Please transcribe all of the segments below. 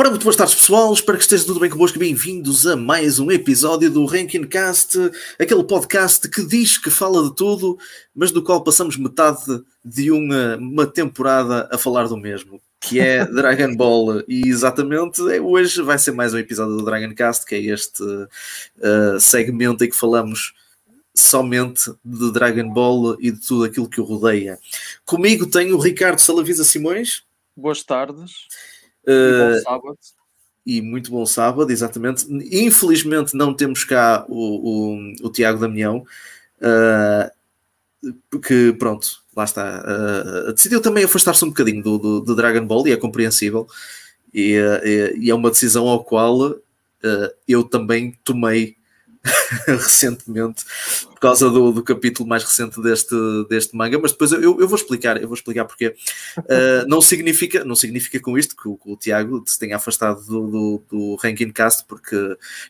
Ora, muito boas tardes, pessoal. Espero que esteja tudo bem convosco. Bem-vindos a mais um episódio do Ranking Cast, aquele podcast que diz que fala de tudo, mas do qual passamos metade de uma, uma temporada a falar do mesmo, que é Dragon Ball. E exatamente é, hoje vai ser mais um episódio do Dragon Cast, que é este uh, segmento em que falamos somente de Dragon Ball e de tudo aquilo que o rodeia. Comigo tenho o Ricardo Salavisa Simões. Boas tardes. Uh, e, sábado. e muito bom sábado, exatamente. Infelizmente não temos cá o, o, o Tiago Damião, uh, que pronto, lá está. Uh, decidiu também afastar-se um bocadinho do, do, do, Dragon Ball e é compreensível. E, e é uma decisão ao qual eu também tomei recentemente por causa do, do, capítulo mais recente deste, deste manga, mas depois eu, eu vou explicar, eu vou explicar porque uh, não significa, não significa com isto que o, que o Tiago se tenha afastado do, do, do, Ranking Cast, porque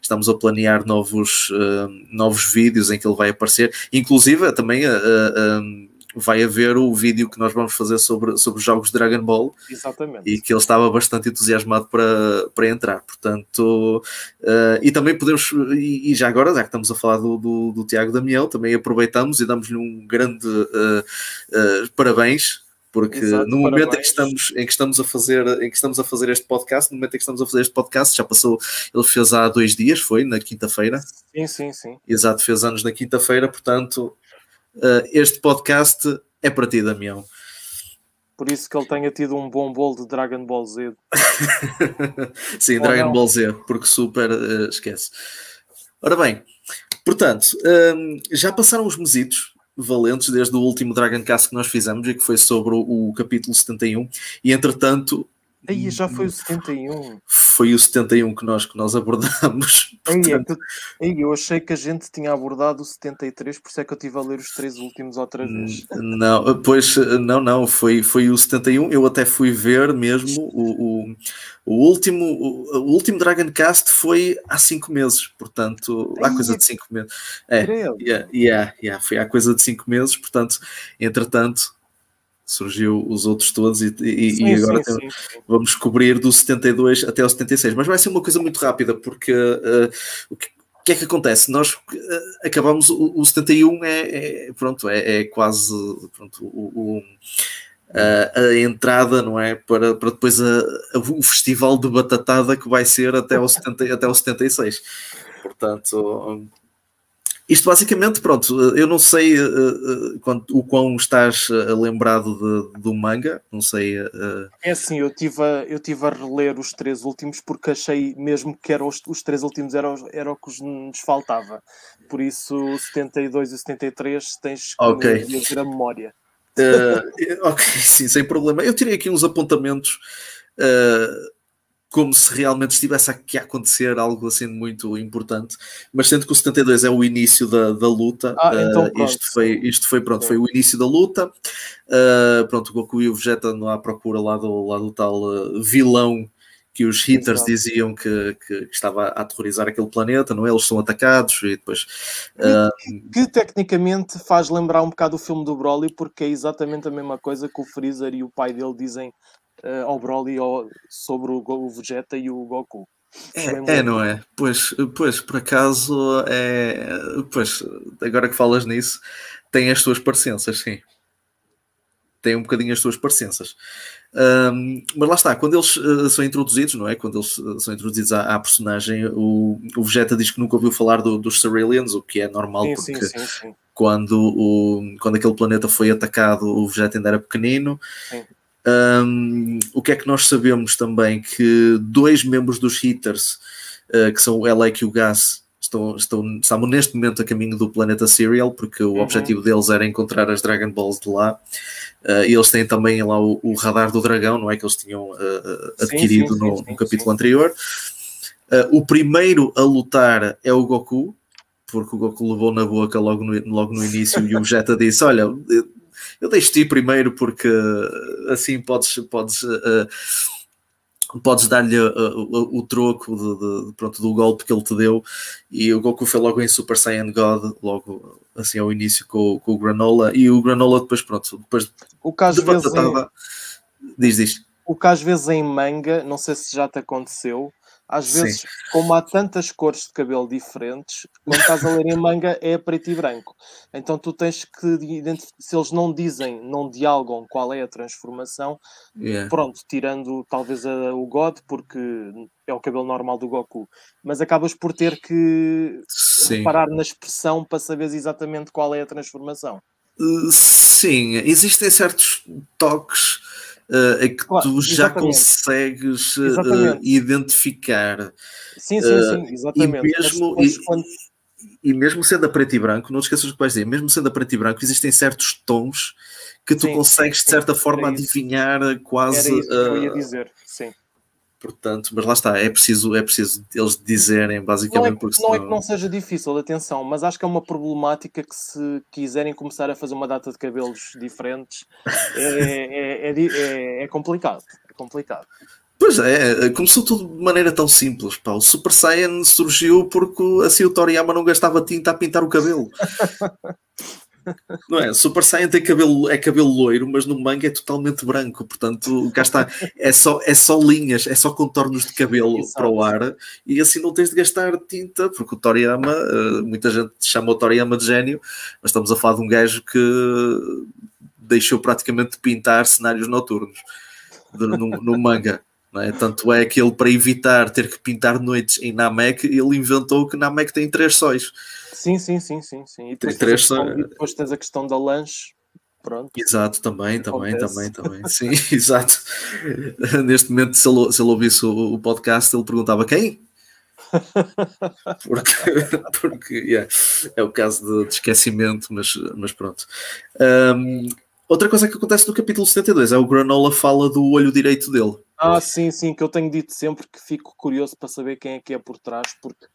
estamos a planear novos, uh, novos vídeos em que ele vai aparecer, inclusive também uh, vai haver o vídeo que nós vamos fazer sobre, sobre os jogos de Dragon Ball. Exatamente. E que ele estava bastante entusiasmado para, para entrar. Portanto, uh, e também podemos, e, e, já agora, já que estamos a falar do, do, do Tiago Damião, também aproveitamos e damos-lhe um grande uh, uh, parabéns porque Exato, no momento em que estamos em que estamos a fazer em que estamos a fazer este podcast no momento em que estamos a fazer este podcast já passou ele fez há dois dias foi na quinta-feira sim sim sim exato fez anos na quinta-feira portanto este podcast é para ti, Damião. Por isso que ele tenha tido um bom bolo de Dragon Ball Z. Sim, Ou Dragon não? Ball Z, porque super uh, esquece. Ora bem, portanto, um, ehm, já passaram os mesitos valentes desde o último Dragon Cast que nós fizemos e que foi sobre o, o capítulo 71 e entretanto Aí já foi o 71. Foi o 71 que nós, que nós abordámos. Portanto... Aí, é eu achei que a gente tinha abordado o 73, por isso é que eu estive a ler os três últimos outra vez. Não, pois não, não, foi, foi o 71. Eu até fui ver mesmo o, o, o último, o, o, último Dragon Cast foi há 5 meses, portanto, há coisa de 5 meses. É, yeah, yeah, yeah, foi há coisa de 5 meses, portanto, entretanto surgiu os outros todos e, e, sim, e agora sim, tem, sim. vamos cobrir do 72 até o 76, mas vai ser uma coisa muito rápida porque uh, o, que, o, que, é que acontece? Nós uh, acabamos o, o 71 é, é pronto, é, é, quase pronto, o, a, a, entrada, não é? Para, para depois a, a, o festival de batatada que vai ser até o, 70, até o 76. Portanto, isto basicamente, pronto, eu não sei uh, uh, o quão estás uh, lembrado de, do manga, não sei. É assim, eu tive, a, eu tive a reler os três últimos porque achei mesmo que eram os, os três últimos eram, eram o que nos faltava. Por isso, o 72 e o 73 tens que okay. a memória. ok, sim, sem problema. Eu tirei aqui uns apontamentos. Uh, como se realmente estivesse aqui a acontecer algo assim muito importante, mas sendo que o 72 é o início da, da luta, ah, então, uh, isto, foi, isto foi pronto, foi o início da luta. Uh, pronto, o Goku e o Vegeta andam à procura lá do, lá do tal uh, vilão que os hitters Exato. diziam que, que, que, estava a aterrorizar aquele planeta, não é? Eles são atacados e depois. Que, que, tecnicamente faz lembrar um bocado o filme do Broly, porque é exatamente a mesma coisa que o Freezer e o pai dele dizem uh, ao Broly ou, sobre o, o Vegeta e o Goku. É, é, não é? Pois, pois, por acaso, é, pois, agora que falas nisso, tem as suas parecenças, sim. Tem um bocadinho as suas parecenças. Um, mas lá está, quando eles uh, são introduzidos, não é? Quando eles uh, são introduzidos à, à, personagem, o, o Vegeta diz que nunca ouviu falar do, dos Cerealians, o que é normal sim, porque sim, sim, Quando, o, quando aquele planeta foi atacado, o Vegeta ainda era pequenino. Um, o que é que nós sabemos também? Que dois membros dos Hitters, uh, que são o Elec e o Gas, estão, estão, estão neste momento a caminho do planeta Serial, porque o uhum. objetivo deles era encontrar as Dragon Balls de lá. Uh, e eles têm também lá o, o, radar do dragão, não é? Que eles tinham uh, adquirido sim, sim, no, sim, no, capítulo anterior. o primeiro a lutar é o Goku, porque o Goku levou na boca logo no, logo no início e o Vegeta disse: Olha, eu deixo-te ir primeiro porque assim podes, podes, uh, podes dar-lhe uh, o, troco de, de, pronto, do golpe que ele te deu. E o Goku foi logo em Super Saiyan God, logo assim ao início com, com o Granola. E o Granola depois, pronto, depois o caso de batatada, diz, diz. o que às vezes em manga, não sei se já te aconteceu, às vezes, Sim. como há tantas cores de cabelo diferentes, quando estás a ler em manga é preto e branco. Então tu tens que identificar, se eles não dizem, não dialogam qual é a transformação, yeah. pronto, tirando talvez a, o God, porque é o cabelo normal do Goku, mas acabas por ter que Sim. reparar na expressão para saberes exatamente qual é a transformação. Uh, sim, existem certos toques uh, que claro, tu já exatamente. consegues uh, identificar. Sim, sim, sim, exatamente. E mesmo, e, quando... e, mesmo sendo a preto e branco, não te esqueças do que vais dizer, mesmo sendo a preto e branco, existem certos tons que tu sim, consegues, sim, de certa forma, adivinhar quase. Era isso que eu ia dizer, sim. Portanto, mas lá está, é preciso, é preciso eles dizerem basicamente. Não é, porque não é que não seja difícil, atenção, mas acho que é uma problemática que se quiserem começar a fazer uma data de cabelos diferentes é, é, é, é complicado. É complicado. Pois é, começou tudo de maneira tão simples. Pá. O Super Saiyan surgiu porque assim o Toriyama não gastava tinta a pintar o cabelo. Não é? Super Saiyan tem cabelo, é cabelo loiro, mas no manga é totalmente branco, portanto, cá está, é só, é só linhas, é só contornos de cabelo Exato. para o ar, e assim não tens de gastar tinta, porque o Toriyama, eh, muita gente chama o Toriyama de gênio, mas estamos a falar de um gajo que deixou praticamente de pintar cenários noturnos de, no, no manga. É? Tanto é que ele, para evitar ter que pintar noites em Namek, ele inventou que Namek tem três sóis. Sim, sim, sim, sim. sim. E tem três sóis. Depois tens a questão da lanche. Pronto. Exato, também, também, também, também. Sim, exato. Neste momento, se ele, se ele ouvisse o, o podcast, ele perguntava quem? porque, porque yeah, é o caso de, de, esquecimento, mas, mas pronto. Um, outra coisa que acontece no capítulo 72 é o Granola fala do olho direito dele. Ah, sim, sim, que eu tenho dito sempre que fico curioso para saber quem é que é por trás, porque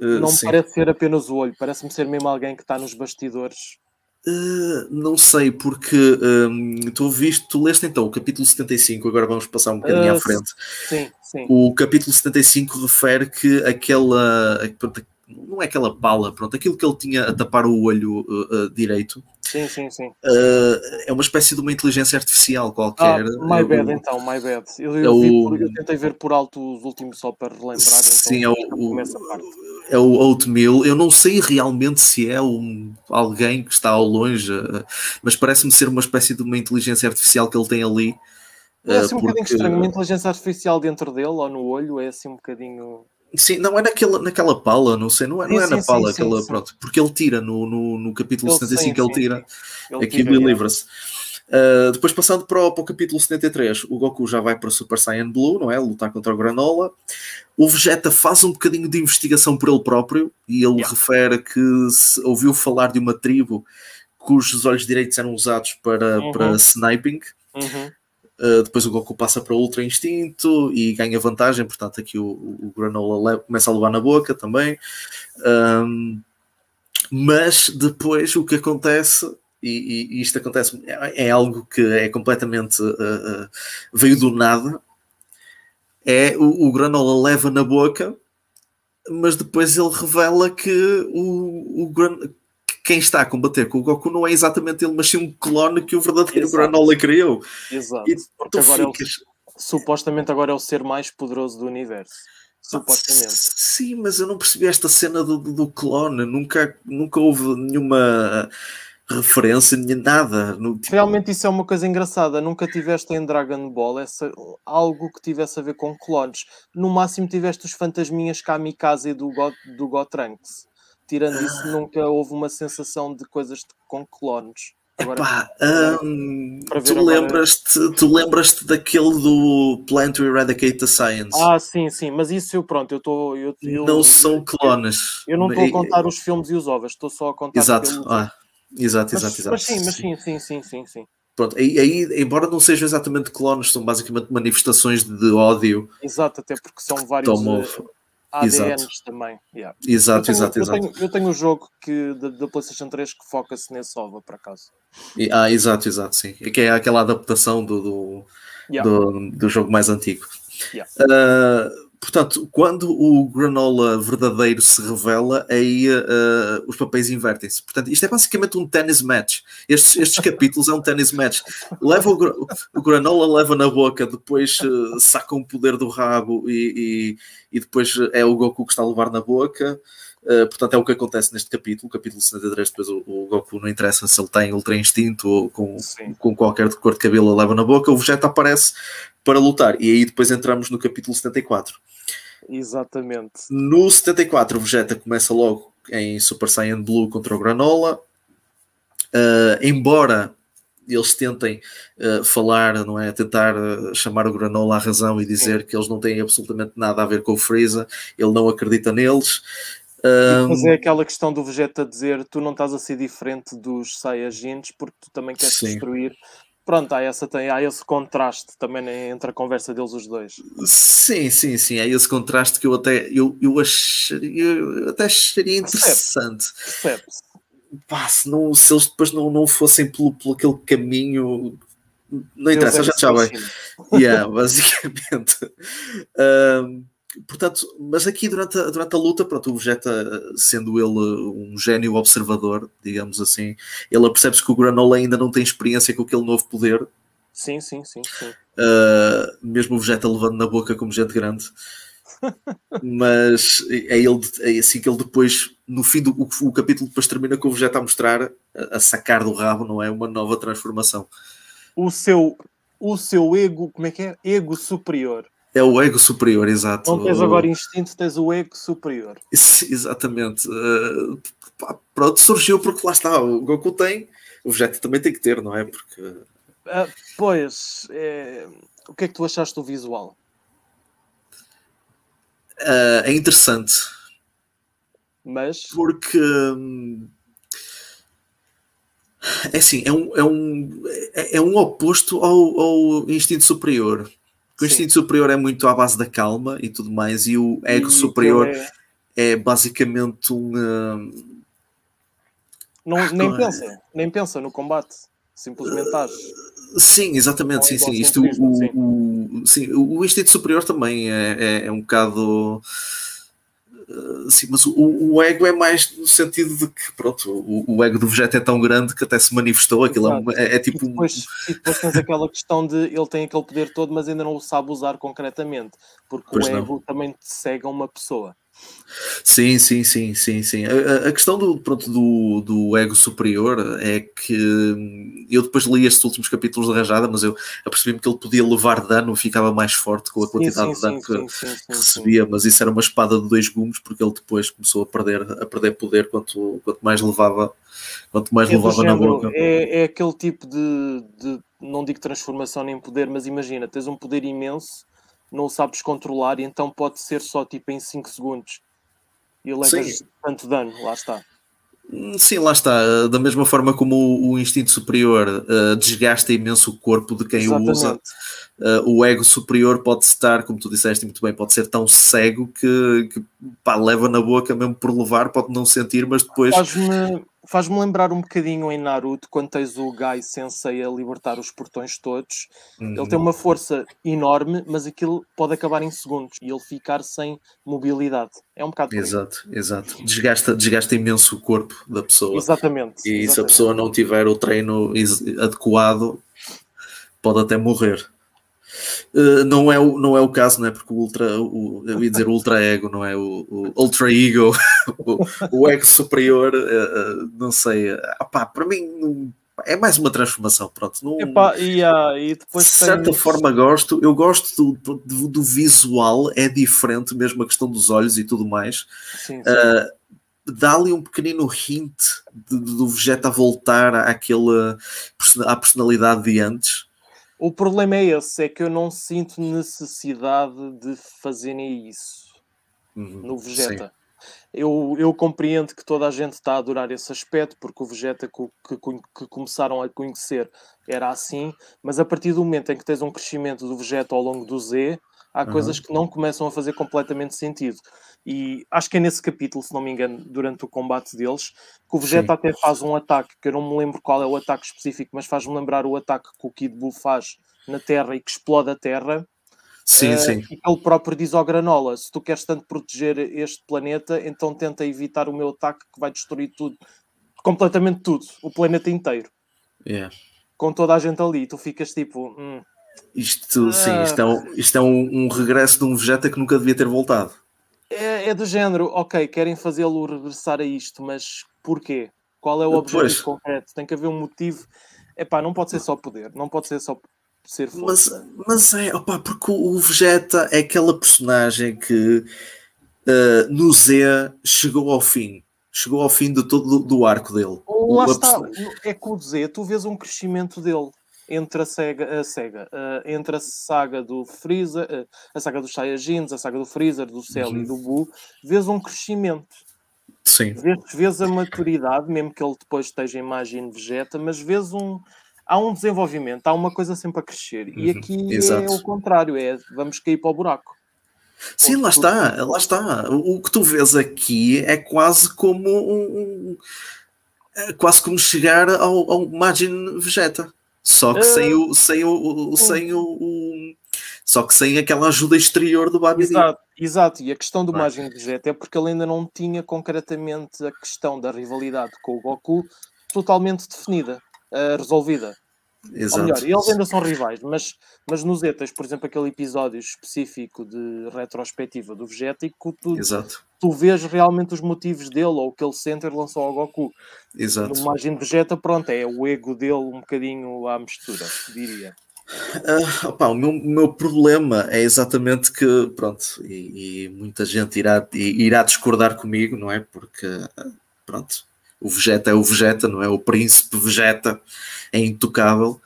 uh, não sim. parece ser apenas o olho, parece-me ser mesmo alguém que está nos bastidores. Uh, não sei, porque um, tu viste, tu leste então o capítulo 75, agora vamos passar um bocadinho uh, à frente. Sim, sim. O capítulo 75 refere que aquela não é aquela bala, pronto, aquilo que ele tinha a tapar o olho direito. Sim, sim, sim. Uh, é uma espécie de uma inteligência artificial qualquer. Ah, my bad, então, my bad. Eu, eu, é o... por, eu, tentei ver por alto os últimos só para relembrar. Então sim, então, é o, é o Oatmeal. Eu não sei realmente se é um, alguém que está ao longe, mas parece-me ser uma espécie de uma inteligência artificial que ele tem ali. É assim um porque... bocadinho estranho, uma inteligência artificial dentro dele ou no olho é assim um bocadinho. Sim, não é naquela, naquela pala, não sei, não é, não é sim, na pala, sim, aquela, sim, pronto, porque ele tira no, no, no capítulo ele 75, ele tira, ele aquilo e livra-se. Uh, depois passando para o, para o, capítulo 73, o Goku já vai para o Super Saiyan Blue, não é? Lutar contra o Granola. O Vegeta faz um bocadinho de investigação por ele próprio e ele yeah. refere que ouviu falar de uma tribo cujos olhos direitos eram usados para, uhum. para sniping. Uhum. Uh, depois o Goku passa para o Ultra Instinto e ganha vantagem, portanto aqui o, o Granola começa a levar na boca também. Um, mas depois o que acontece, e, e isto acontece, é, é, algo que é completamente uh, uh, veio do nada, é o, o Granola leva na boca, mas depois ele revela que o, o, quem está a combater com o Goku não é exatamente ele, mas sim um clone que o verdadeiro Exato. Granola criou. Exato. E Porque agora ficas... é o, supostamente agora é o ser mais poderoso do universo. Supostamente. Sim, mas eu não percebi esta cena do, do clone. Nunca, nunca houve nenhuma referência, nem nada. No, tipo... Realmente isso é uma coisa engraçada. Nunca tiveste em Dragon Ball essa, algo que tivesse a ver com clones. No máximo tiveste os fantasminhas Kamikaze do God, do Gotrunks tirando isso, nunca houve uma sensação de coisas com clones. Agora, Epá, um, tu, lembras-te, tu lembras-te daquele do Plan to Eradicate the Science? Ah, sim, sim, mas isso eu pronto, eu estou. Eu, eu, não são clones. Eu, eu não estou a contar os filmes e os ovos, estou só a contar Exato, ah, exato, exato, mas, exato. Mas sim, mas sim, sim, sim, sim, sim. Pronto, aí, aí, embora não sejam exatamente clones, são basicamente manifestações de ódio. Exato, até porque são vários. Tomou, ADNs exato. também. Yeah. Exato, eu tenho, exato, eu exato. Tenho, eu tenho um jogo que, da, da PlayStation 3 que foca-se nesse OVA, por acaso. E, ah, exato, exato, sim. Que é aquela adaptação do, do, yeah. do, do, jogo mais antigo. Yeah. Uh, portanto, quando o Granola verdadeiro se revela, aí uh, os papéis invertem-se. Portanto, isto é basicamente um tennis match. Estes, estes capítulos é um tennis match. Leva o, o Granola leva na boca, depois uh, saca um poder do rabo e, e, e, depois é o Goku que está a levar na boca. Uh, portanto, é o que acontece neste capítulo. Capítulo 73, depois o, o Goku não interessa se ele tem ultra instinto ou com, com qualquer cor de cabelo leva na boca. O Vegeta aparece para lutar. E aí depois entramos no capítulo 74. Exatamente. No 74, o Vegeta começa logo em Super Saiyan Blue contra o Granola. Uh, embora eles tentem uh, falar, não é? Tentar uh, chamar o Granola à razão e dizer Sim. que eles não têm absolutamente nada a ver com o Freeza, ele não acredita neles. Mas é aquela questão do Vegeta dizer tu não estás a ser diferente dos Saiyajins porque tu também queres Sim. destruir pronto, há, essa, tem, há esse contraste também entre a conversa deles os dois. Sim, sim, sim, há esse contraste que eu até, eu, eu, acharia, eu até acharia interessante. Percebe-se. se, não, se eles depois não, não fossem pelo, pelo aquele caminho não interessa, já já vai. Yeah, basicamente. Um, portanto, mas aqui durante a, durante a luta, pronto, o Vegeta, sendo ele um gênio observador, digamos assim, ele percebe-se que o Granola ainda não tem experiência com aquele novo poder. Sim, sim, sim. sim. Uh, mesmo o Vegeta levando na boca como gente grande. mas é, ele, é assim que ele depois, no fim do o, o capítulo, depois termina com o Vegeta a mostrar, a, a sacar do rabo, não é? Uma nova transformação. O seu, o seu ego, como é que é? Ego superior é o ego superior, exato. Não tens agora instinto, tens o ego superior. Exatamente. Uh, pronto, surgiu porque lá está, o Goku tem, o Vegeta também tem que ter, não é? Porque... Uh, pois, é... o que é que tu achaste do visual? Uh, é interessante. Mas? Porque... Hum, é assim, é um, é um, é, é um oposto ao, ao instinto superior o instinto superior é muito à base da calma e tudo mais, e o ego e superior é... é... basicamente um. Uh... Não, ah, nem pensa, nem pensa no combate, simplesmente age. Sim, exatamente, sim, sim. Isto, o, sim. O, sim, o instinto superior também é, é, é um bocado Uh, sim, mas o, o, ego é mais no sentido de que, pronto, o, o, ego do Vegeta é tão grande que até se manifestou. Aquilo é, é, é, tipo. E depois, e depois tens aquela questão de ele tem aquele poder todo, mas ainda não o sabe usar concretamente, porque pois o ego não. também te cega uma pessoa. Sim, sim, sim, sim, sim. A, a, questão do, pronto, do, do ego superior é que hum, eu depois li estes últimos capítulos de Rajada, mas eu apercebi-me que ele podia levar dano, ficava mais forte com a quantidade sim, sim, de dano que, que recebia, mas isso era uma espada de dois gumes, porque ele depois começou a perder, a perder poder quanto, quanto mais levava, quanto mais é levava na boca. É, é aquele tipo de, de, não digo transformação nem poder, mas imagina, tens um poder imenso não o sabes controlar e então pode ser só tipo em 5 segundos e levas tanto dano, lá está. Hum, sim, lá está. Da mesma forma como o, o instinto superior uh, desgasta imenso o corpo de quem Exatamente. o usa, uh, o ego superior pode estar, como tu disseste muito bem, pode ser tão cego que, que pá, leva na boca mesmo por levar, pode não sentir, mas depois. Faz-me faz-me lembrar um bocadinho em Naruto quando tens o Gai Sensei a libertar os portões todos. Uhum. Ele tem uma força enorme, mas aquilo pode acabar em segundos e ele ficar sem mobilidade. É um bocado. Exato, exato. Desgasta, desgasta imenso o corpo da pessoa. Exatamente. E exatamente. se a pessoa não tiver o treino adequado, pode até morrer. Uh, não, é o, não é o caso, não é? Porque o ultra, o, eu ia dizer o ultra ego, não é? O, o ultra ego, o, o, ego superior, uh, não sei. Apá, para mim é mais uma transformação, pronto. Não, Epá, e, uh, e depois de certa forma gosto, eu gosto do, do, do, visual, é diferente, mesmo a questão dos olhos e tudo mais. Sim, sim. Dá-lhe um pequenino hint do Vegeta voltar àquela, à personalidade de antes o problema é esse, é que eu não sinto necessidade de fazerem isso uhum, no Vegeta. Eu, eu compreendo que toda a gente está a adorar esse aspecto, porque o Vegeta que, que, que, começaram a conhecer era assim, mas a partir do momento em que tens um crescimento do Vegeta ao longo do Z, há uhum. coisas que não começam a fazer completamente sentido. E acho que é nesse capítulo, se não me engano, durante o combate deles, que o Vegeta Sim. até faz um ataque, que eu não me lembro qual é o ataque específico, mas faz-me lembrar o ataque que o Kid Buu faz na Terra e que explode a Terra. Sim, uh, sim. E ele próprio diz ao Granola: se tu queres tanto proteger este planeta, então tenta evitar o meu ataque que vai destruir tudo, completamente tudo, o planeta inteiro. Yeah. Com toda a gente ali, tu ficas tipo. Hum. Isto, sim, isto é, um, isto é um, um, regresso de um Vegeta que nunca devia ter voltado. É, é do género, ok, querem fazê-lo regressar a isto, mas porquê? Qual é o objetivo pois. concreto? Tem que haver um motivo. Epá, não pode ser só poder, não pode ser só ser força. Mas, mas é, opa, porque o Vegeta é aquela personagem que uh, no Z chegou ao fim. Chegou ao fim de todo do arco dele. Lá o, está, é que o Z, tu vês um crescimento dele entre a Sega, a Sega uh, entre a saga do Freezer, uh, a saga dos Saiyajins, a saga do Freezer, do Cell uhum. e do Buu, vês um crescimento. Sim. Vês, vês a maturidade, mesmo que ele depois esteja em imagem Vegeta, mas vês um. Há um desenvolvimento, há uma coisa sempre a crescer. E uhum. aqui Exato. é o contrário, é vamos cair para o buraco. Sim, lá está, lá está. O que tu vês aqui é quase como um, é quase como chegar ao, ao Vegeta. Só que sem o, sem o, o sem o, o, só que sem aquela ajuda exterior do Babidi. Exato, exato. E a questão do Majin Vegeta é porque ele ainda não tinha concretamente a questão da rivalidade com o Goku totalmente definida, uh, resolvida. Exato. Ou melhor, eles ainda são rivais, mas, mas nos Zetas, por exemplo, aquele episódio específico de retrospectiva do Vegetico, tu, Exato. Tu vês realmente os motivos dele ou o que ele sente em relação ao Goku. Exato. No de Vegeta, pronto, é o ego dele um bocadinho à mistura, diria. Uh, opa, o meu, meu, problema é exatamente que, pronto, e, e muita gente irá, irá discordar comigo, não é? Porque, pronto, o Vegeta é o Vegeta, não é? O príncipe Vegeta é intocável,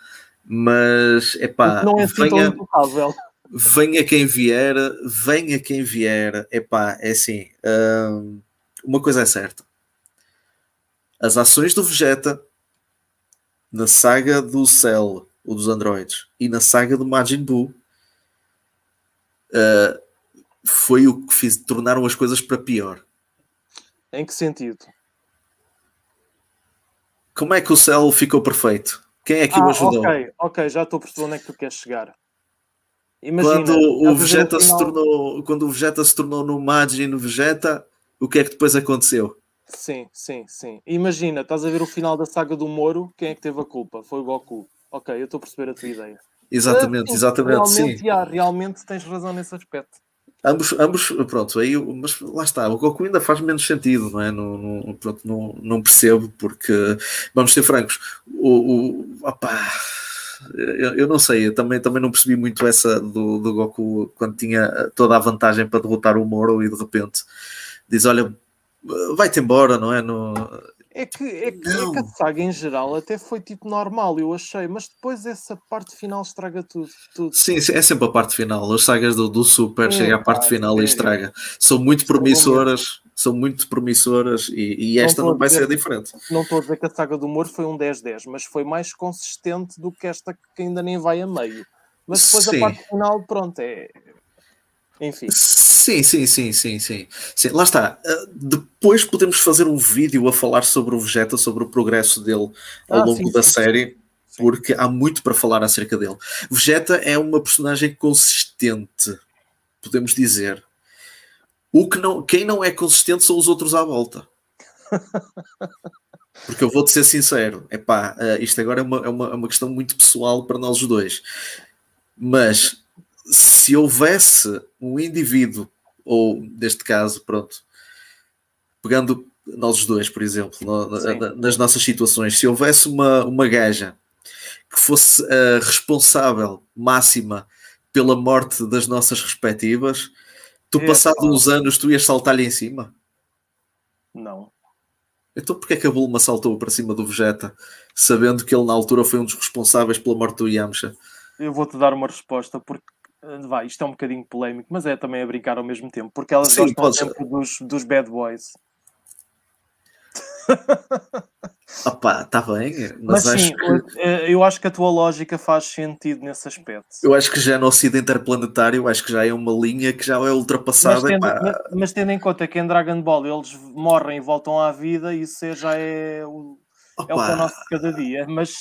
mas é pá, não é assim venha, intocável. Venha quem vier, venha quem vier, é pá, é assim, hum, uma coisa é certa. As ações do Vegeta na saga do Cell, o dos androides, e na saga do Majin Buu uh, foi o que fiz, tornaram as coisas para pior. Em que sentido? Como é que o céu ficou perfeito? Quem é que ah, o ajudou? Ok, ok, já estou a perceber onde é que tu queres chegar. Imagina, quando o Vegeta se tornou, quando o Vegeta se tornou no Majin no Vegeta, o que é que depois aconteceu? Sim, sim, sim. Imagina, estás a ver o final da saga do Moro, quem é que teve a culpa? Foi o Goku. Ok, eu estou a perceber a tua ideia. Exatamente, exatamente, realmente, sim. Já, realmente tens razão nesse aspecto. Ambos, ambos, pronto, aí, mas lá está, o Goku ainda faz menos sentido, não é? Não, não, pronto, não, não percebo, porque, vamos ser francos, o, o opá, eu, eu, não sei, eu também, também não percebi muito essa do, do Goku quando tinha toda a vantagem para derrotar o Moro e de repente diz: Olha, vai-te embora, não é? No, é que, é, que, é que a saga em geral até foi tipo normal, eu achei, mas depois essa parte final estraga tudo. tudo. Sim, é sempre a parte final. As sagas do, do Super é, chega à parte final é, e estraga. São muito promissoras, são muito promissoras e, e esta não, não vai dizer, ser diferente. Não estou a dizer que a saga do humor foi um 10-10, mas foi mais consistente do que esta que ainda nem vai a meio. Mas depois Sim. a parte final, pronto, é, enfim. Sim, sim, sim, sim, sim, sim. Lá está. Uh, depois podemos fazer um vídeo a falar sobre o Vegeta, sobre o progresso dele ao ah, longo sim, da sim, série, porque há muito para falar acerca dele. Vegeta é uma personagem consistente, podemos dizer. O que não, quem não é consistente são os outros à volta. Porque eu vou-te ser sincero, epá, uh, isto agora é uma, é, uma, é uma questão muito pessoal para nós os dois. Mas se houvesse um indivíduo, ou neste caso, pronto, pegando nós dois, por exemplo, no, nas nossas situações, se houvesse uma, uma gaja que fosse a responsável máxima pela morte das nossas respectivas, tu, é, passado uns anos, tu ias saltar-lhe em cima? Não. Então porquê é que a Bulma saltou para cima do Vegeta, sabendo que ele na altura foi um dos responsáveis pela morte do Yamcha? Eu vou-te dar uma resposta, porque vai, isto é um bocadinho polémico, mas é também a brincar ao mesmo tempo, porque elas Sim, gostam sempre dos, dos bad boys. Opa, está bem, mas, mas acho sim, que... Eh, eu acho que a tua lógica faz sentido nesse aspecto. Eu acho que já no Ocidente Interplanetário, acho que já é uma linha que já é ultrapassada. Mas tendo, mas, mas tendo em conta que em Dragon Ball eles morrem e voltam à vida, isso já é o, é o pão nosso de cada dia, mas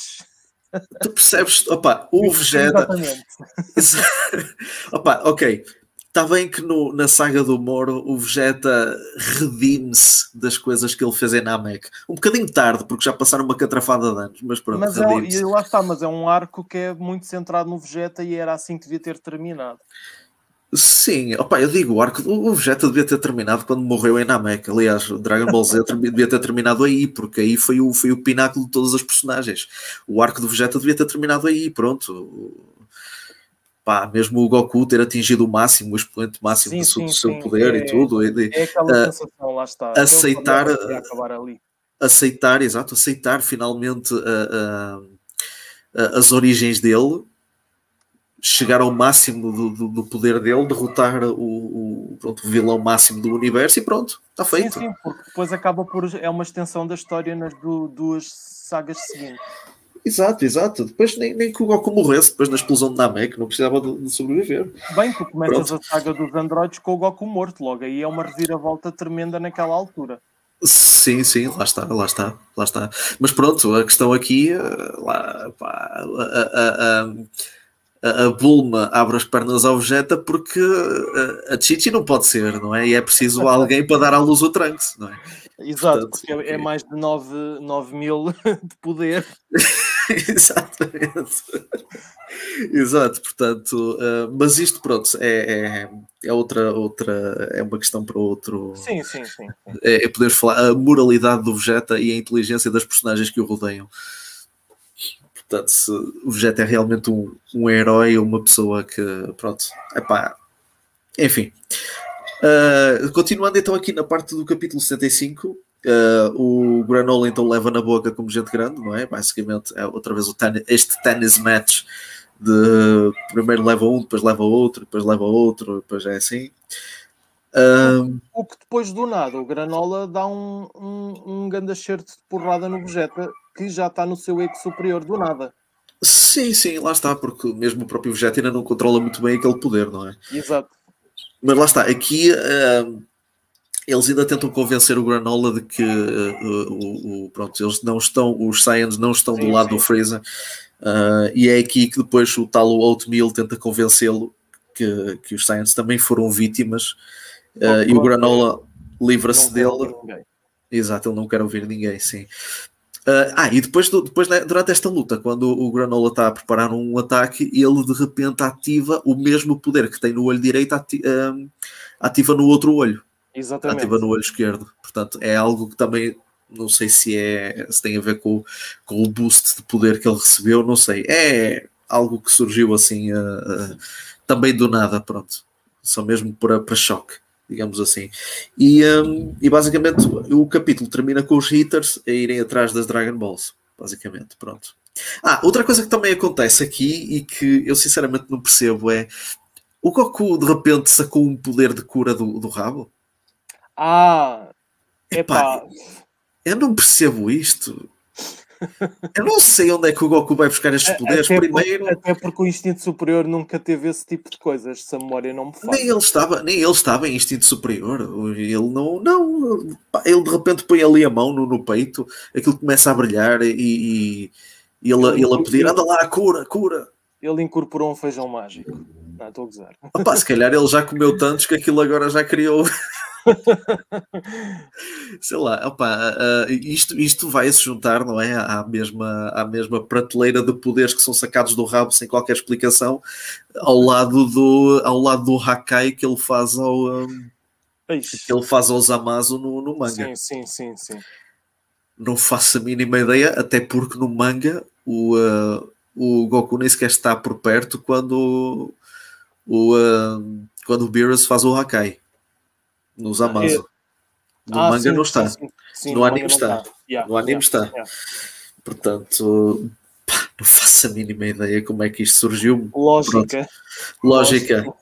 tu percebes, opa, o Vegeta. opa, ok. Está bem que no, na saga do Moro o Vegeta redime-se das coisas que ele fez em Namek. Um bocadinho tarde, porque já passaram uma catrafada de anos, mas pronto. Mas é, e lá está, mas é um arco que é muito centrado no Vegeta e era assim que devia ter terminado. Sim, opa, eu digo, o arco do Vegeta devia ter terminado quando morreu em Namek. Aliás, o Dragon Ball Z devia ter terminado aí, porque aí foi o, foi o pináculo de todas as personagens. O arco do Vegeta devia ter terminado aí, pronto pá, mesmo o Goku ter atingido o máximo, o expoente máximo sim, do, seu, sim, seu poder é, e tudo. É, é aquela uh, sensação, lá está. Aceitar, aceitar, exato, aceitar finalmente uh, uh, as origens dele, chegar ao máximo do, do, do poder dele, derrotar o, o, pronto, o, vilão máximo do universo e pronto, está feito. Sim, sim, porque depois acaba por. É uma extensão da história nas do, duas sagas seguintes. Exato, exato. Depois nem, nem que o Goku morresse depois na explosão de Namek, não precisava de, de sobreviver. Bem, tu começas Pronto. a saga dos androides com o Goku morto logo, aí é uma reviravolta tremenda naquela altura. Sim, sim, lá está, lá está, lá está. Mas pronto, a questão aqui, eh, lá, pá, a, a, a, a, Bulma abre as pernas ao Vegeta porque a, a Chichi não pode ser, não é? E é preciso alguém para dar à luz o Trunks, não é? Exato, Portanto, porque é, é mais de 9, 9 mil de poder. Exatamente. Exato, portanto, uh, mas isto pronto é, é, é, outra, outra, é uma questão para outro. Sim, sim, sim. É, é poder falar a moralidade do Vegeta e a inteligência das personagens que o rodeiam. Portanto, se o Vegeta é realmente um, um herói ou uma pessoa que, pronto, é pá, enfim. Uh, continuando então aqui na parte do capítulo 65, Uh, o Granola então leva na boca como gente grande, não é? Basicamente é outra vez este tennis match de primeiro leva um, depois leva outro, depois leva outro, depois é assim. Uh, o que depois do nada o Granola dá um, um, um grande acerto de porrada no Vegeta que já está no seu eco superior do nada. Sim, sim, lá está, porque mesmo o próprio Vegeta ainda não controla muito bem aquele poder, não é? Exato. Mas lá está, aqui uh, eles ainda tentam convencer o Granola de que uh, o, o, pronto, eles não estão, os Saiyans não estão sim, do lado sim. do Freezer, uh, e é aqui que depois o tal Oatmeal tenta convencê-lo que, que os Saiyans também foram vítimas, uh, e o Granola livra-se dele. Exato, ele não quer ouvir ninguém, sim. Uh, ah, e depois, depois, né, durante esta luta, quando o Granola está a preparar um ataque, ele de repente ativa o mesmo poder que tem no olho direito, ativa no outro olho. Exatamente. ativa no olho esquerdo. Portanto, é algo que também não sei se é se tem a ver com, com o boost de poder que ele recebeu, não sei. É algo que surgiu assim uh, uh, também do nada, pronto. Só mesmo para, para choque, digamos assim. E, um, e basicamente o capítulo termina com os hitters a irem atrás das Dragon Balls. Basicamente, pronto. Ah, outra coisa que também acontece aqui e que eu sinceramente não percebo é o Goku de repente sacou um poder de cura do, do rabo? Ah, epá. Eu não percebo isto. Eu não sei onde é que o Goku vai buscar estes poderes. Até Primeiro, porque, até porque o instinto superior nunca teve esse tipo de coisas, se a memória não me fala. Nem ele estava, nem ele estava em instinto superior. Ele não, não. Ele de repente põe ali a mão no, no peito, aquilo começa a brilhar e, e, ele, ele, ele a pedir: anda lá, cura, cura. Ele incorporou um feijão mágico. Não, estou a gozar. Opa, se calhar ele já comeu tantos que aquilo agora já criou. Sei lá, opa, uh, isto, isto vai se juntar, não é? À mesma, à mesma prateleira de poderes que são sacados do rabo sem qualquer explicação, ao lado do, ao lado do Hakai que ele faz ao. Um, que ele faz ao Zamasu no, no manga. Sim, sim, sim, sim. Não faço a mínima ideia, até porque no manga o, uh, o Goku nem sequer está por perto quando o, uh, quando o Beerus faz o Hakai nos Amazon. No ah, manga sim, não está. Sim, sim, no, anime está. Yeah, no anime yeah, está. Yeah. Portanto, pá, não faço a mínima ideia como é que isto surgiu. Lógica. Lógica.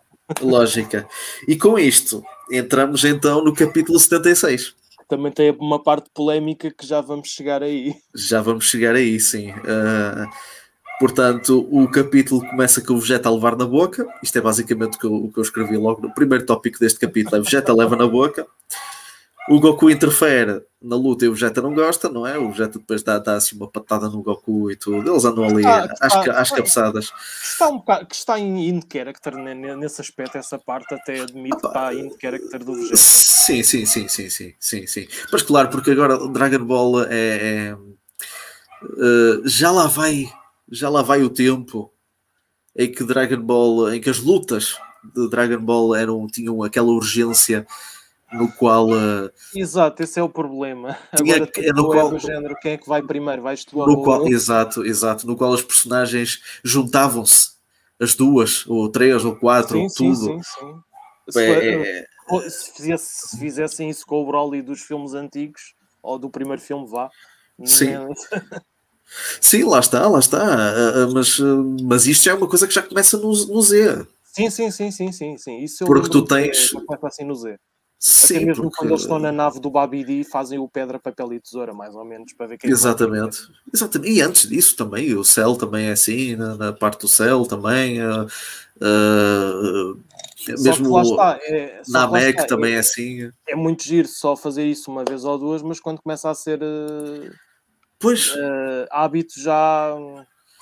Lógica. E com isto, entramos então no capítulo 76. Também tem uma parte polémica que já vamos chegar aí. Já vamos chegar aí, sim. Uh, Portanto, o capítulo começa com o Vegeta a levar na boca. Isto é basicamente o que eu, o que eu escrevi logo no primeiro tópico deste capítulo: é Vegeta leva na boca. o Goku interfere na luta e o Vegeta não gosta, não é? O Vegeta depois dá, dá assim uma patada no Goku e tudo. Eles andam ali está, às, está, às cabeçadas. Está um bocado, que está em in character né, nesse aspecto, essa parte até admito que está in character do Vegeta. Sim, sim, sim, sim, sim, sim, sim. Mas claro, porque agora Dragon Ball é, é uh, já lá vai, já lá vai o tempo em que Dragon Ball, em que as lutas de Dragon Ball eram, tinham aquela urgência no qual. Uh, exato, esse é o problema. Tinha, Agora, é no qual, é do género, quem é que vai primeiro? Vais tu no qual, Exato, exato. No qual as personagens juntavam-se, as duas, ou três, ou quatro, sim, ou tudo. Sim, sim, sim. É, se, se, fizesse, se, fizessem isso com o Broly dos filmes antigos, ou do primeiro filme, vá. Sim. Sim, lá está, lá está. Ah, ah, mas, mas isto já é uma coisa que já começa no, no Z. Sim, sim, sim, sim, sim, sim. Isso Porque tu tens. Começa assim no Z. Sim, Até mesmo porque... quando eles estão na nave do Babidi fazem o pedra, papel e tesoura, mais ou menos, para ver quem Exatamente. É Exatamente. E antes disso também, o céu também é assim, na, na parte do céu também. Uh, uh, mesmo está, é, na MEC também é, é, assim. É muito giro só fazer isso uma vez ou duas, mas quando começa a ser uh, pois. hábito já,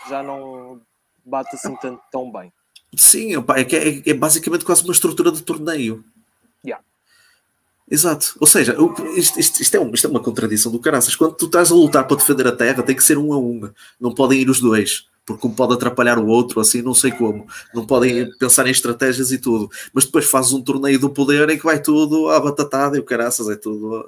já não bate assim tanto, tão bem. Sim, é, é, é basicamente quase uma estrutura de torneio. Yeah. Exato. Ou seja, isto, isto, isto, é um, isto, é uma contradição do caraças. Quando tu estás a lutar para defender a terra, tem que ser um a um. Não podem ir os dois. Porque um pode atrapalhar o outro, assim, não sei como. Não podem é. pensar em estratégias e tudo. Mas depois fazes um torneio do poder em que vai tudo à batatada e o caraças, é tudo.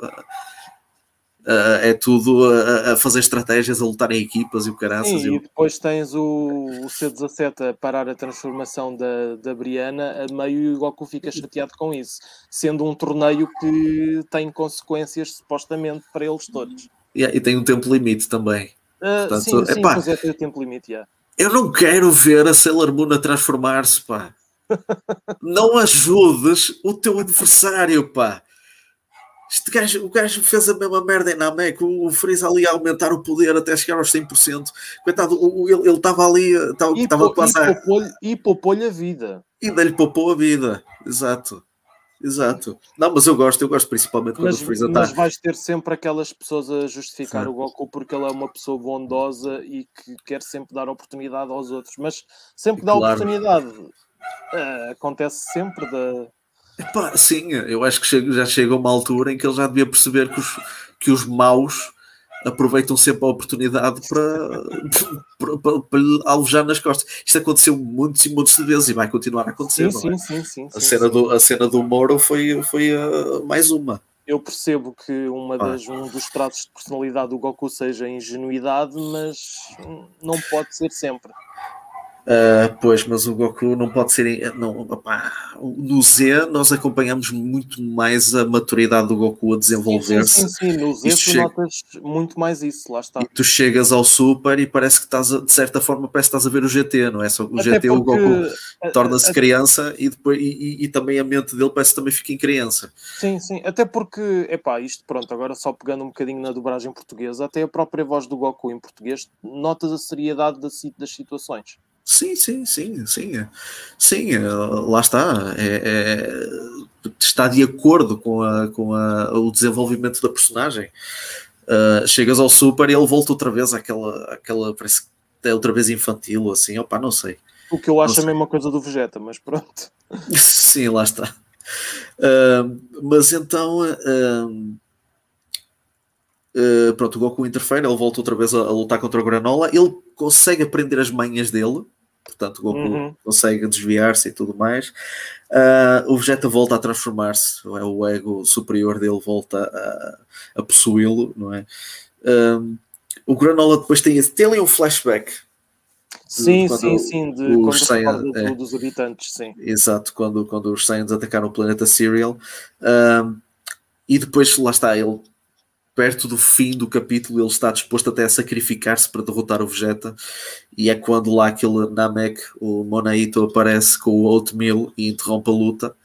Uh, é tudo a, a, fazer estratégias, a lutar em equipas e o caraças. Sim, e, depois tens o, o C17 a parar a transformação da, da Briana a meio e o Goku fica chateado com isso, sendo um torneio que tem consequências supostamente para eles todos. Yeah, e tem um tempo limite também. Uh, Portanto, sim, sim, epá, pois é, tem o tempo limite, yeah. Eu não quero ver a Sailor Moon a transformar-se, pá. não ajudes o teu adversário, pá. Este gajo, o gajo fez a mesma merda em Namek, o, o Freeza ali a aumentar o poder até chegar aos 100%. Coitado, o, ele estava ali, estava a passar. E poupou-lhe a vida. E ainda lhe poupou a vida, exato. Exato. Não, mas eu gosto, eu gosto principalmente quando mas, o Freeza está. Mas vais ter sempre aquelas pessoas a justificar Sim. o Goku porque ele é uma pessoa bondosa e que quer sempre dar oportunidade aos outros. Mas sempre que dá claro. oportunidade, uh, acontece sempre da Epá, sim, eu acho que já chega uma altura em que ele já devia perceber que os, que os maus aproveitam sempre a oportunidade para, para, para, para alojar nas costas. Isto aconteceu muitos e muitos de vezes e vai continuar a acontecer. Sim, é? sim, sim, a, cena Do, a cena do Moro foi, foi uh, mais uma. Eu percebo que uma das, um dos traços de personalidade do Goku seja a ingenuidade, mas não pode ser sempre. Uh, pois, mas o Goku não pode ser. Não, opá, no Z, nós acompanhamos muito mais a maturidade do Goku a desenvolver-se. Sim, sim, sim, no Z tu chega... notas muito mais isso, lá está. E tu chegas ao Super e parece que estás, a, de certa forma, parece que estás a ver o GT, não é? Só, o Até GT, porque... o Goku torna-se criança e, depois, e, e, também a mente dele parece que também fica em criança. Sim, sim, até porque, epá, isto pronto, agora só pegando um bocadinho na dobragem portuguesa, até a própria voz do Goku em português notas a seriedade das situações. Sim, sim, sim, sim. Sim, eh, lá está. É, é, está de acordo com, a, com a, o desenvolvimento da personagem. Uh, chegas ao Super e ele volta outra vez àquela, àquela parece que é outra vez infantil, assim, opá, não sei. O que eu acho a mesma coisa do Vegeta, mas pronto. Sim, lá está. Uh, mas então. Uh, pronto, o Goku interfere, ele volta outra vez a, a, lutar contra o Granola, ele consegue aprender as manhas dele, portanto o Goku uhum. consegue desviar-se e tudo mais. Uh, o Vegeta volta a transformar-se, é? o ego superior dele volta a, a possuí-lo, não é? Um, o Granola depois tem, tem ali um flashback. Sim, sim, sim, de os é, dos habitantes, sim. Exato, quando, quando os Saiyans atacaram o planeta Serial. Um, e depois, lá está, ele perto do fim do capítulo, ele está disposto até a sacrificar-se para derrotar o Vegeta. E é quando lá aquele Namek, o Monaito, aparece com o Oatmeal e interrompe a luta.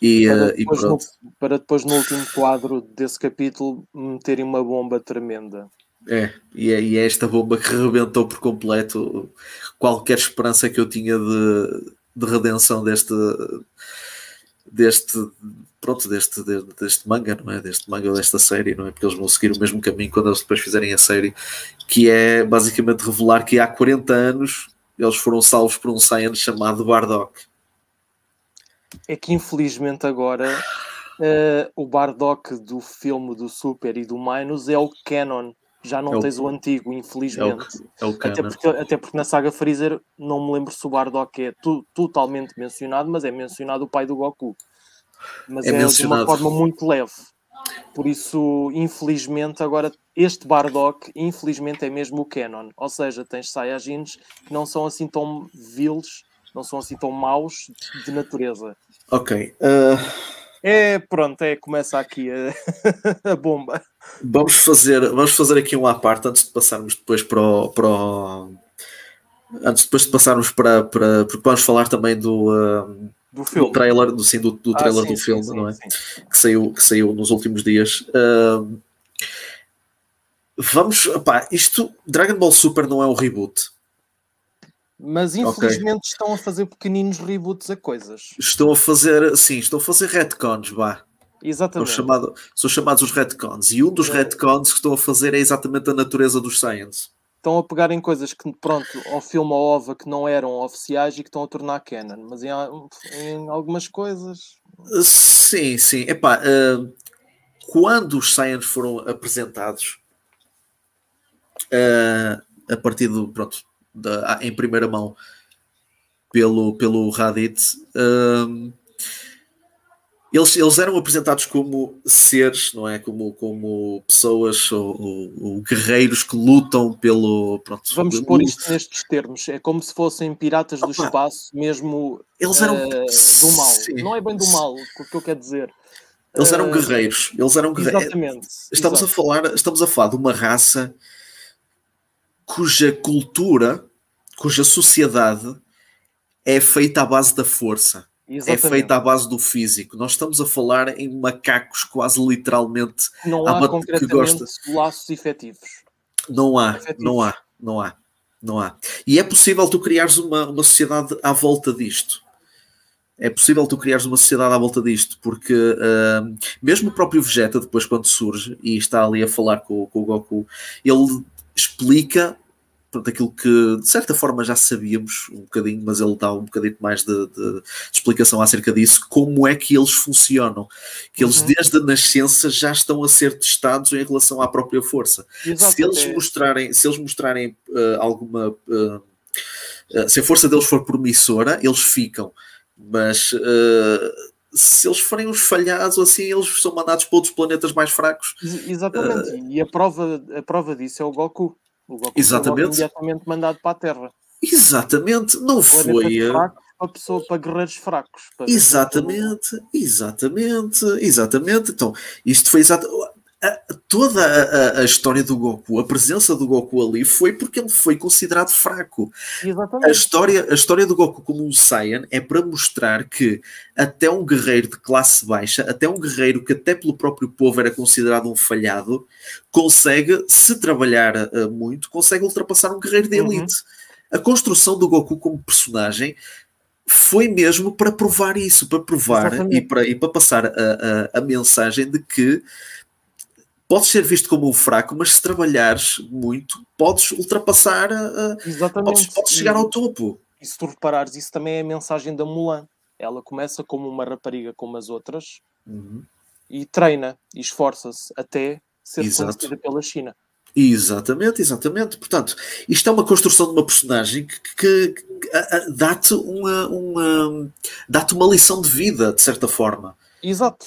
E, para, eh, depois, e no, para depois no último quadro desse capítulo meterem uma bomba tremenda. É, e é, e é esta bomba que rebentou por completo qualquer esperança que eu tinha de, de redenção deste, deste pronto, deste, deste manga, não é? Deste manga, desta série, não é? Porque eles vão seguir o mesmo caminho quando eles depois fizerem a série, que é basicamente revelar que há 40 anos eles foram salvos por um Saiyan chamado Bardock. É que infelizmente agora uh, o Bardock do filme do Super e do Minus é o canon. Já não é tens o, o antigo, infelizmente. É o, é o até, porque, até porque na saga Freezer não me lembro se o Bardock é tu, totalmente mencionado, mas é mencionado o pai do Goku. Mas é, é de uma forma muito leve. Por isso, infelizmente, agora este Bardock, infelizmente, é mesmo o canon. Ou seja, tens Saiyajins que não são assim tão viles, não são assim tão maus de natureza. Ok. Uh... É, pronto, é, começa aqui a, a, bomba. Vamos fazer, vamos fazer aqui um à parte antes de passarmos depois para o, para o... antes depois de passarmos para, para porque vamos falar também do, uh, do filme. Do trailer, do, sim, do, do ah, trailer sim, do filme, sim, não é? Que, saiu, que saiu nos últimos dias. Uh, vamos, opá, isto, Dragon Ball Super não é um reboot. Mas infelizmente okay. estão a fazer pequeninos reboots a coisas. Estão a fazer, sim, estão a fazer retcons, vá. Exatamente. São, chamado, são chamados os retcons. E um dos é. retcons que estão a fazer é exatamente a natureza dos Science. Estão a pegar em coisas que, pronto, ao filme ou OVA que não eram oficiais e que estão a tornar canon. Mas em, em algumas coisas... Sim, sim. Epá, uh, quando os Saiyans foram apresentados, uh, a partir do, pronto, da, em primeira mão pelo, pelo Raditz, uh, eles, eles eram apresentados como seres, não é? Como, como pessoas ou, ou, ou guerreiros que lutam pelo. Pronto, Vamos pôr isto nestes termos. É como se fossem piratas do espaço, mesmo eles eram uh, do mal. Sim. Não é bem do mal, o que eu quero dizer. Eles eram uh, guerreiros. Eles eram guerreiros. Exatamente. Estamos a falar, estamos a falar de uma raça cuja cultura, cuja sociedade é feita à base da força. É Exatamente. é feita à base do físico. Nós estamos a falar em macacos quase literalmente não há concretamente que gosta. laços efetivos. Não há, efetivos. não há, não há, não há. E é possível tu criares uma, uma sociedade à volta disto. É possível tu criares uma sociedade à volta disto, porque uh, mesmo o próprio Vegeta, depois quando surge e está ali a falar com, com o Goku, ele explica portanto, aquilo que de certa forma já sabíamos um bocadinho, mas ele dá um bocadinho mais de, de, de explicação acerca disso, como é que eles funcionam, que eles uhum. desde a nascença já estão a ser testados em relação à própria força. Se eles mostrarem, se eles mostrarem uh, alguma uh, uh, se a força deles for promissora, eles ficam, mas se eles forem uns falhados assim, eles são mandados para outros planetas mais fracos. Exatamente, e a prova, a prova disso é o Goku. O Goku Exatamente. foi imediatamente mandado para a Terra. Exatamente, não foi. Eh, Fracos, para, pessoa, para guerreiros fracos. Para exatamente, exatamente, exatamente. Então, isto foi toda a, a, história do Goku, a presença do Goku ali foi porque ele foi considerado fraco. Exatamente. A história, a história do Goku como um Saiyan é para mostrar que até um guerreiro de classe baixa, até um guerreiro que até pelo próprio povo era considerado um falhado, consegue, se trabalhar uh, muito, consegue ultrapassar um guerreiro de uhum. elite. Uhum. A construção do Goku como personagem foi mesmo para provar isso, para provar e para, e para passar a, a, a mensagem de que podes ser visto como um fraco, mas se trabalhares muito, podes ultrapassar, a, podes, podes, chegar ao topo. E se tu reparares, isso também é a mensagem da Mulan. Ela começa como uma rapariga como as outras uhum. e treina e esforça-se até ser conhecida pela China. Exatamente, exatamente. Portanto, isto é uma construção de uma personagem que, que, que dá-te uma, uma, dá uma lição de vida, de certa forma. Exato.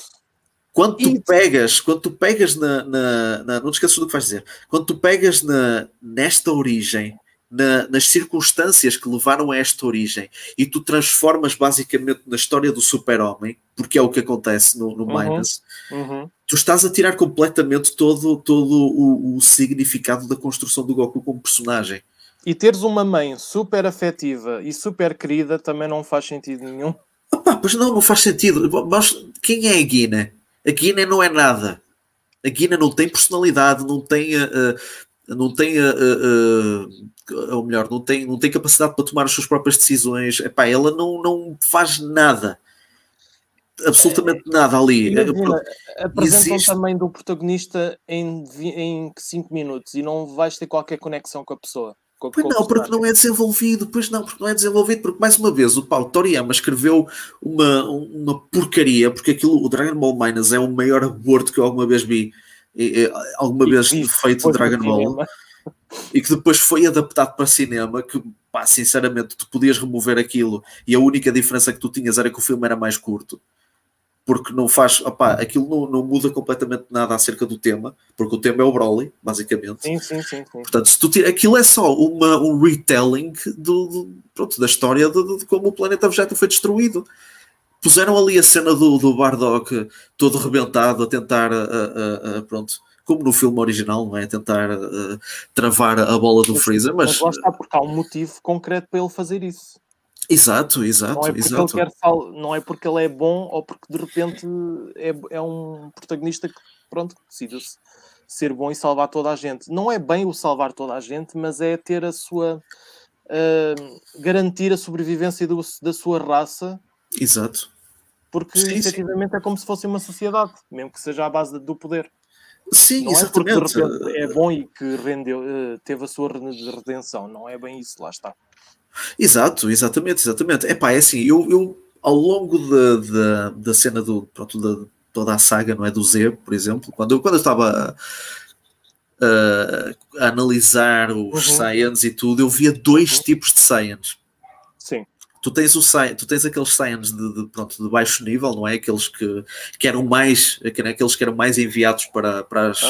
Quando tu pegas, quando tu pegas na, na, na, Não te esqueças do que vais dizer. Quando tu pegas na, nesta origem, na, nas circunstâncias que levaram a esta origem, e tu transformas basicamente na história do super-homem, porque é o que acontece no, no uhum, Minus, uhum. tu estás a tirar completamente todo, todo o, o significado da construção do Goku como personagem. E teres uma mãe super afetiva e super querida também não faz sentido nenhum. Opa, pois não, não faz sentido. Mas quem é a Guina? A Guiné não é nada. A Guiné não tem personalidade, não tem. Uh, não tem, uh, uh, ou melhor, não tem, não tem capacidade para tomar as suas próprias decisões. Epá, ela não, não faz nada. absolutamente nada ali. Imagina, apresentam Existe... também do protagonista em 5 minutos e não vais ter qualquer conexão com a pessoa. Pois não, porque não é desenvolvido, pois não, porque não é desenvolvido, porque mais uma vez o Paulo Toriyama escreveu uma, uma porcaria, porque aquilo, o Dragon Ball Minus é o maior aborto que eu alguma vez vi, alguma e, vez e, feito Dragon Ball. e que depois foi adaptado para cinema, que pá, sinceramente tu podias remover aquilo e a única diferença que tu tinhas era que o filme era mais curto. Porque não faz, opá, aquilo não, não muda completamente nada acerca do tema, porque o tema é o Broly, basicamente. Sim, sim, sim. sim. Portanto, se tu tira, aquilo é só uma, um retelling do, do pronto, da história de, de, como o planeta Vegeta foi destruído puseram ali a cena do, do Bardock todo rebentado a tentar a, a, a, pronto, como no filme original, não é? Tentar uh, travar a bola do Freezer, mas... mas lá está, porque há um motivo concreto para ele fazer isso. Exato, exato, não é exato. Ele sal... não é porque ele é bom ou porque de repente é, é um protagonista que, pronto, decide ser bom e salvar toda a gente. Não é bem o salvar toda a gente, mas é ter a sua... Uh, garantir a sobrevivência do, da sua raça. Exato. Porque sim, efetivamente sim. é como se fosse uma sociedade, mesmo que seja à base do poder. Sim, não exatamente. é porque de repente é bom e que rendeu, eh, teve a sua redenção, não é bem isso, lá está. Exato, exatamente, exatamente. É pá, é assim, eu, eu ao longo da, da, da cena do, pronto, da, toda a saga, não é, do Z, por exemplo, quando eu, quando eu estava a, a analisar os uhum. Saiyans e tudo, eu via dois uhum. tipos de Saiyans. Sim tu tens, o, tu tens aqueles Saiyans de, de, pronto, de baixo nível, não é? Aqueles que, que eram mais, aqueles que eram mais enviados para, para, as,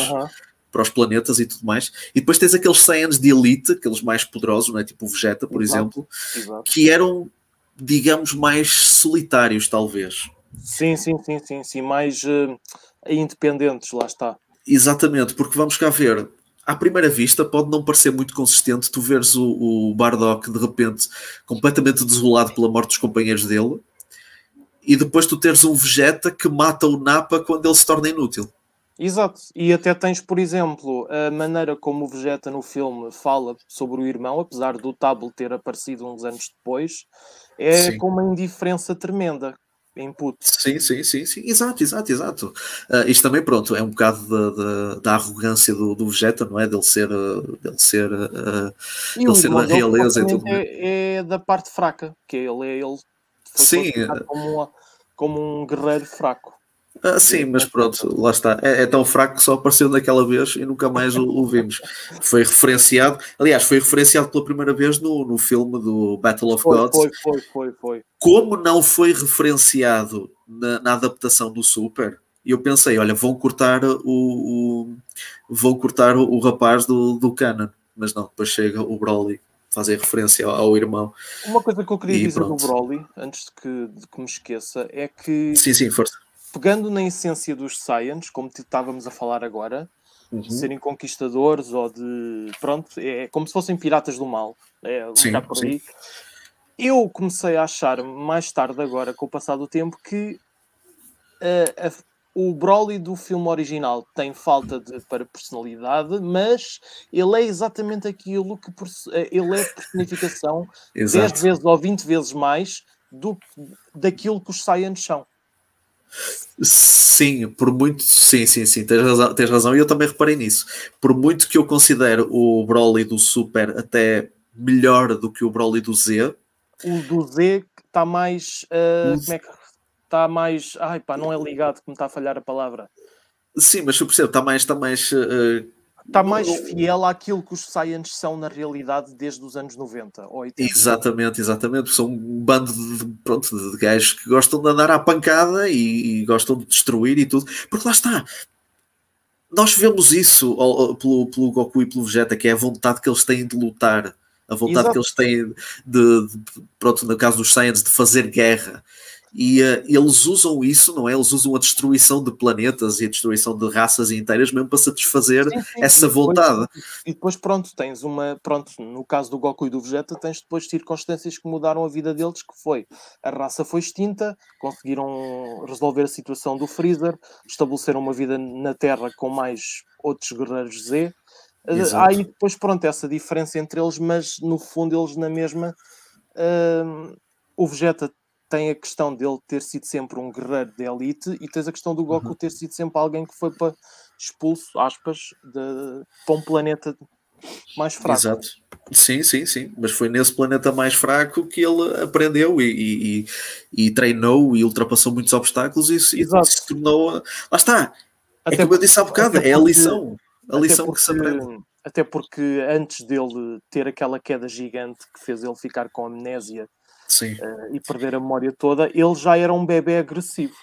para os planetas e tudo mais. E depois tens aqueles Saiyans de elite, aqueles mais poderosos, não é? Tipo o Vegeta, por Exato. exemplo, Exato. que eram, digamos, mais solitários, talvez. Sim, sim, sim, sim, sim, mais uh, independentes, lá está. Exatamente, porque vamos cá ver, à primeira vista pode não parecer muito consistente tu veres o, o Bardock de repente completamente desolado pela morte dos companheiros dele e depois tu teres um Vegeta que mata o Napa quando ele se torna inútil. Exato, e até tens, por exemplo, a maneira como o Vegeta no filme fala sobre o irmão, apesar do Tabo ter aparecido uns anos depois, é Sim. com uma indiferença tremenda input. Sim, sim, sim, sim, exato, exato, exato. Uh, isto também, pronto, é um bocado da, da, da arrogância do, do Vegeta, não é? Dele ser, uh, dele ser, uh, dele ser da realeza e tudo. É, é, da parte fraca, que ele é ele sim. como, como um guerreiro fraco. Ah, sim, mas pronto, lá está. É, é, tão fraco que só apareceu naquela vez e nunca mais o, o, vimos. Foi referenciado, aliás, foi referenciado pela primeira vez no, no filme do Battle of foi, Gods. Foi, foi, foi, foi. Como não foi referenciado na, na adaptação do Super, e eu pensei, olha, vão cortar o, o vão cortar o, o, rapaz do, do Canon, mas não, depois chega o Broly fazer referência ao, ao irmão. Uma coisa que eu queria e dizer pronto. do Broly, antes de que, de que me esqueça, é que sim, sim, força pegando na essência dos Saiyans, como estávamos a falar agora, uhum. de serem conquistadores ou de. Pronto, é como se fossem piratas do mal. É um sim, por aí. Eu comecei a achar mais tarde, agora, com o passar do tempo, que uh, a, o Broly do filme original tem falta de para personalidade, mas ele é exatamente aquilo que eh, ele é personificação 10 vezes ou 20 vezes mais do, daquilo que os Saiyans são. Sim, por muito. Sim, sim, sim, tens razão, tens razão, e eu também reparei nisso. Por muito que eu considero o Broly do Super até melhor do que o Broly do Z. O do Z está mais. Uh, como é que. Está mais. Ai pá, não é ligado que me está a falhar a palavra. Sim, mas eu percebo, está mais. Está mais uh, está mais fiel àquilo que os Saiyans são na realidade desde os anos 90 ou 80. Exatamente, exatamente. São um bando de, pronto, de gajos que gostam de andar à pancada e, e gostam de destruir e tudo. Porque lá está. Nós vemos isso pelo, pelo Goku e pelo Vegeta, que é a vontade que eles têm de lutar, a vontade Exato. que eles têm de, de, pronto, no caso dos Saiyans, de fazer guerra. E uh, eles usam isso, não é? Eles usam a destruição de planetas e a destruição de raças inteiras mesmo para satisfazer sim, sim. essa e depois, vontade. E depois, pronto, tens uma. Pronto, no caso do Goku e do Vegeta, tens depois circunstâncias que mudaram a vida deles, que foi a raça foi extinta, conseguiram resolver a situação do Freezer, estabeleceram uma vida na Terra com mais outros guerreiros Z. Eh, Exato. Há aí depois, pronto, essa diferença entre eles, mas no fundo eles na mesma. Uh, o Vegeta tem a questão dele ter sido sempre um guerreiro de elite e tens a questão do Goku uhum. ter sido sempre alguém que foi para expulso, aspas, de, para um planeta mais fraco. Exato. Sim, sim, sim. Mas foi nesse planeta mais fraco que ele aprendeu e, e, e treinou e ultrapassou muitos obstáculos e, e se tornou. Lá está. É até é como eu disse há bocado, é a lição. A lição porque, que se aprende. Até porque antes dele ter aquela queda gigante que fez ele ficar com amnésia uh, e perder a memória toda, ele já era um bebê agressivo.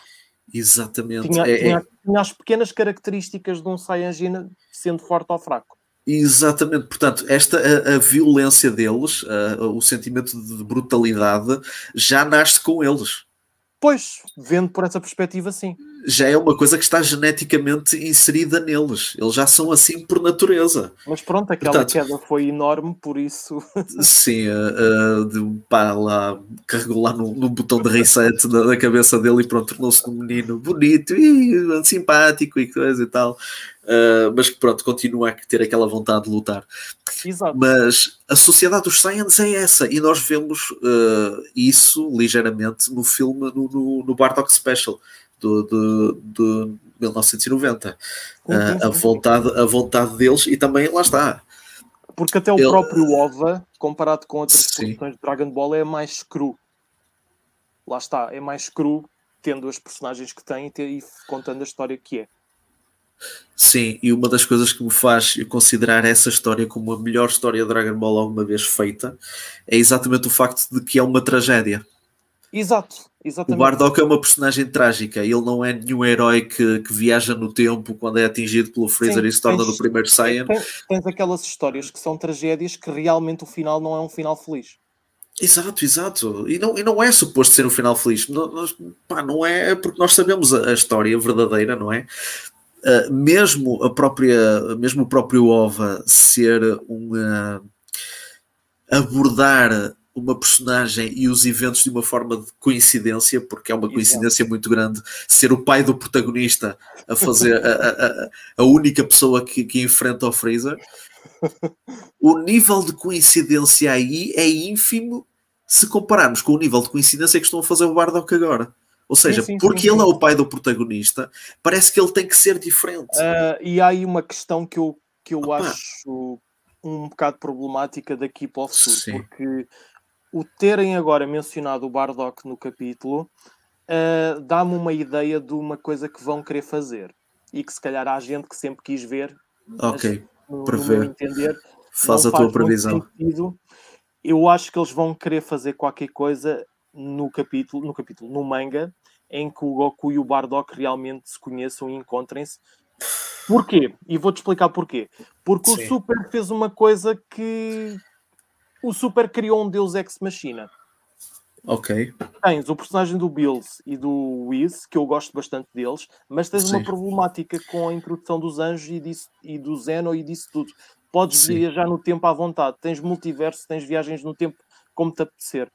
Exatamente. Tinha, é, tinha, é... tinha as pequenas características de um Saiyajin sendo forte ou fraco. Exatamente, portanto, esta a, a violência deles, a, o sentimento de brutalidade já nasce com eles. Pois, vendo por essa perspectiva, sim. Já é uma coisa que está geneticamente inserida neles. Eles já são assim por natureza. Mas pronto, aquela Portanto, queda foi enorme, por isso. sim, uh, de, pá, lá, carregou lá no, no botão de reset da, da, cabeça dele e pronto, tornou-se um menino bonito e simpático e coisa e tal. Uh, mas que pronto, continua a ter aquela vontade de lutar. Exato. Mas a sociedade dos Saiyans é essa, e nós vemos uh, isso ligeiramente no filme, no, no, no Bardock Special do, do, do 1990. Uh, ah, a, vontade, a vontade deles, e também lá está. Porque até o Ele... próprio OVA, comparado com outras Sim. produções de Dragon Ball, é mais cru. Lá está, é mais cru, tendo as personagens que tem e contando a história que é. Sim, e uma das coisas que me faz considerar essa história como a melhor história de Dragon Ball alguma vez feita é exatamente o facto de que é uma tragédia. Exato, exatamente. O Bardock é uma personagem trágica, ele não é nenhum herói que, que viaja no tempo quando é atingido pelo Freezer Sim, e se torna tens, do primeiro Saiyan. Tens, tens aquelas histórias que são tragédias que realmente o final não é um final feliz. Exato, exato. E não, e não é suposto ser um final feliz. Não, pá, não é porque nós sabemos a, a história verdadeira, não é? Uh, mesmo a própria, mesmo o próprio OVA ser um uh, abordar uma personagem e os eventos de uma forma de coincidência, porque é uma coincidência Exato. muito grande ser o pai do protagonista a fazer a, a, a única pessoa que, que enfrenta o Freezer. O nível de coincidência aí é ínfimo se compararmos com o nível de coincidência que estão a fazer o Bardock agora. Ou seja, sim, sim, porque sim, ele é o pai do protagonista, parece que ele tem que ser diferente. Uh, e há aí uma questão que eu, que eu acho um bocado problemática daqui para o futuro, porque o terem agora mencionado o Bardock no capítulo uh, dá-me uma ideia de uma coisa que vão querer fazer e que se calhar há gente que sempre quis ver. Ok, para ver. Entender, faz a tua previsão. Eu acho que eles vão querer fazer qualquer coisa no capítulo, no capítulo, no manga, em que o Goku e o Bardock realmente se conheçam e encontrem-se. Porquê? E vou-te explicar porquê. Porque Sim. o Super fez uma coisa que o Super criou um deus ex-machina. Ok. Tens o personagem do Bills e do Whiz, que eu gosto bastante deles, mas tens Sim. uma problemática com a introdução dos anjos e, disso, e do Zeno e disso tudo. Podes Sim. viajar no tempo à vontade. Tens multiverso, tens viagens no tempo como te apetecer.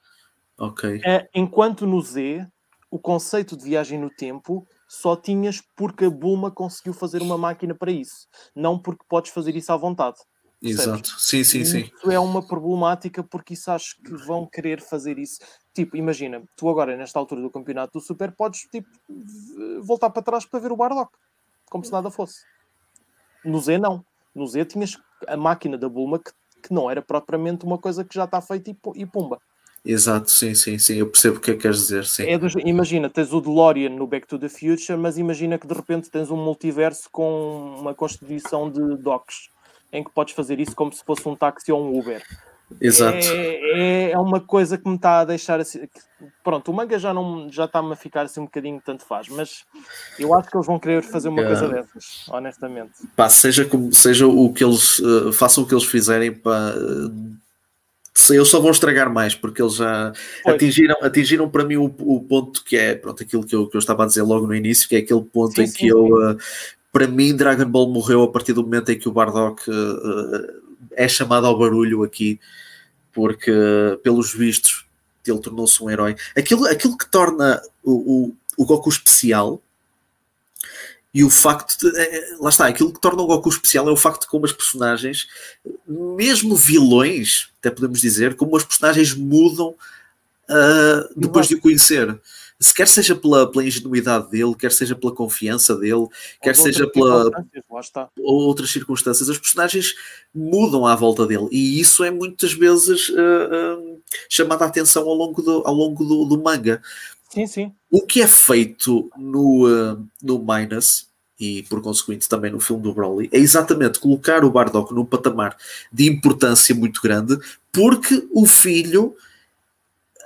Ok. É, enquanto no Z, o conceito de viagem no tempo só tinhas porque a Bulma conseguiu fazer uma máquina para isso, não porque podes fazer isso à vontade. Exato, sim, sim, sim. Isso é uma problemática porque isso acho que vão querer fazer isso. Tipo, imagina, tu agora, nesta altura do campeonato do Super, podes tipo, voltar para trás para ver o Bardock, como se nada fosse. No Z, não. No Z tinhas a máquina da Bulma que, que não era propriamente uma coisa que já está feita e, e pumba. Exato, sim, sim, sim, eu percebo o que é que queres dizer, sim. É dos, imagina, tens o DeLorean no Back to the Future, mas imagina que de repente tens um multiverso com uma constituição de docks em que podes fazer isso como se fosse um táxi ou um Uber. Exato. É, é, é uma coisa que me está a deixar assim. Pronto, o manga já não já está-me a ficar assim um bocadinho tanto faz, mas eu acho que eles vão querer fazer uma é. coisa dessas, honestamente. Pá, seja como seja o que eles uh, façam o que eles fizerem para uh, eles só vão estragar mais, porque eles já atingiram, atingiram para mim o, o, ponto que é pronto, aquilo que eu, que eu estava a dizer logo no início, que é aquele ponto sim, em sim, que sim. eu uh, para mim, Dragon Ball morreu a partir do momento em que o Bardock uh, é chamado ao barulho aqui, porque, pelos vistos, ele tornou-se um herói. Aquilo, aquilo que torna o, o, o Goku especial e o facto de. É, lá está, aquilo que torna o Goku especial é o facto de como as personagens, mesmo vilões, até podemos dizer, como as personagens mudam uh, depois de o conhecer. Se quer seja pela, pela ingenuidade dele, quer seja pela confiança dele, ou quer seja pela ou outras circunstâncias, os personagens mudam à volta dele e isso é muitas vezes uh, uh, chamada a atenção ao longo do, ao longo do, do, manga. Sim, sim. O que é feito no, uh, no Minus e por consequente também no filme do Broly, é exatamente colocar o Bardock num patamar de importância muito grande, porque o filho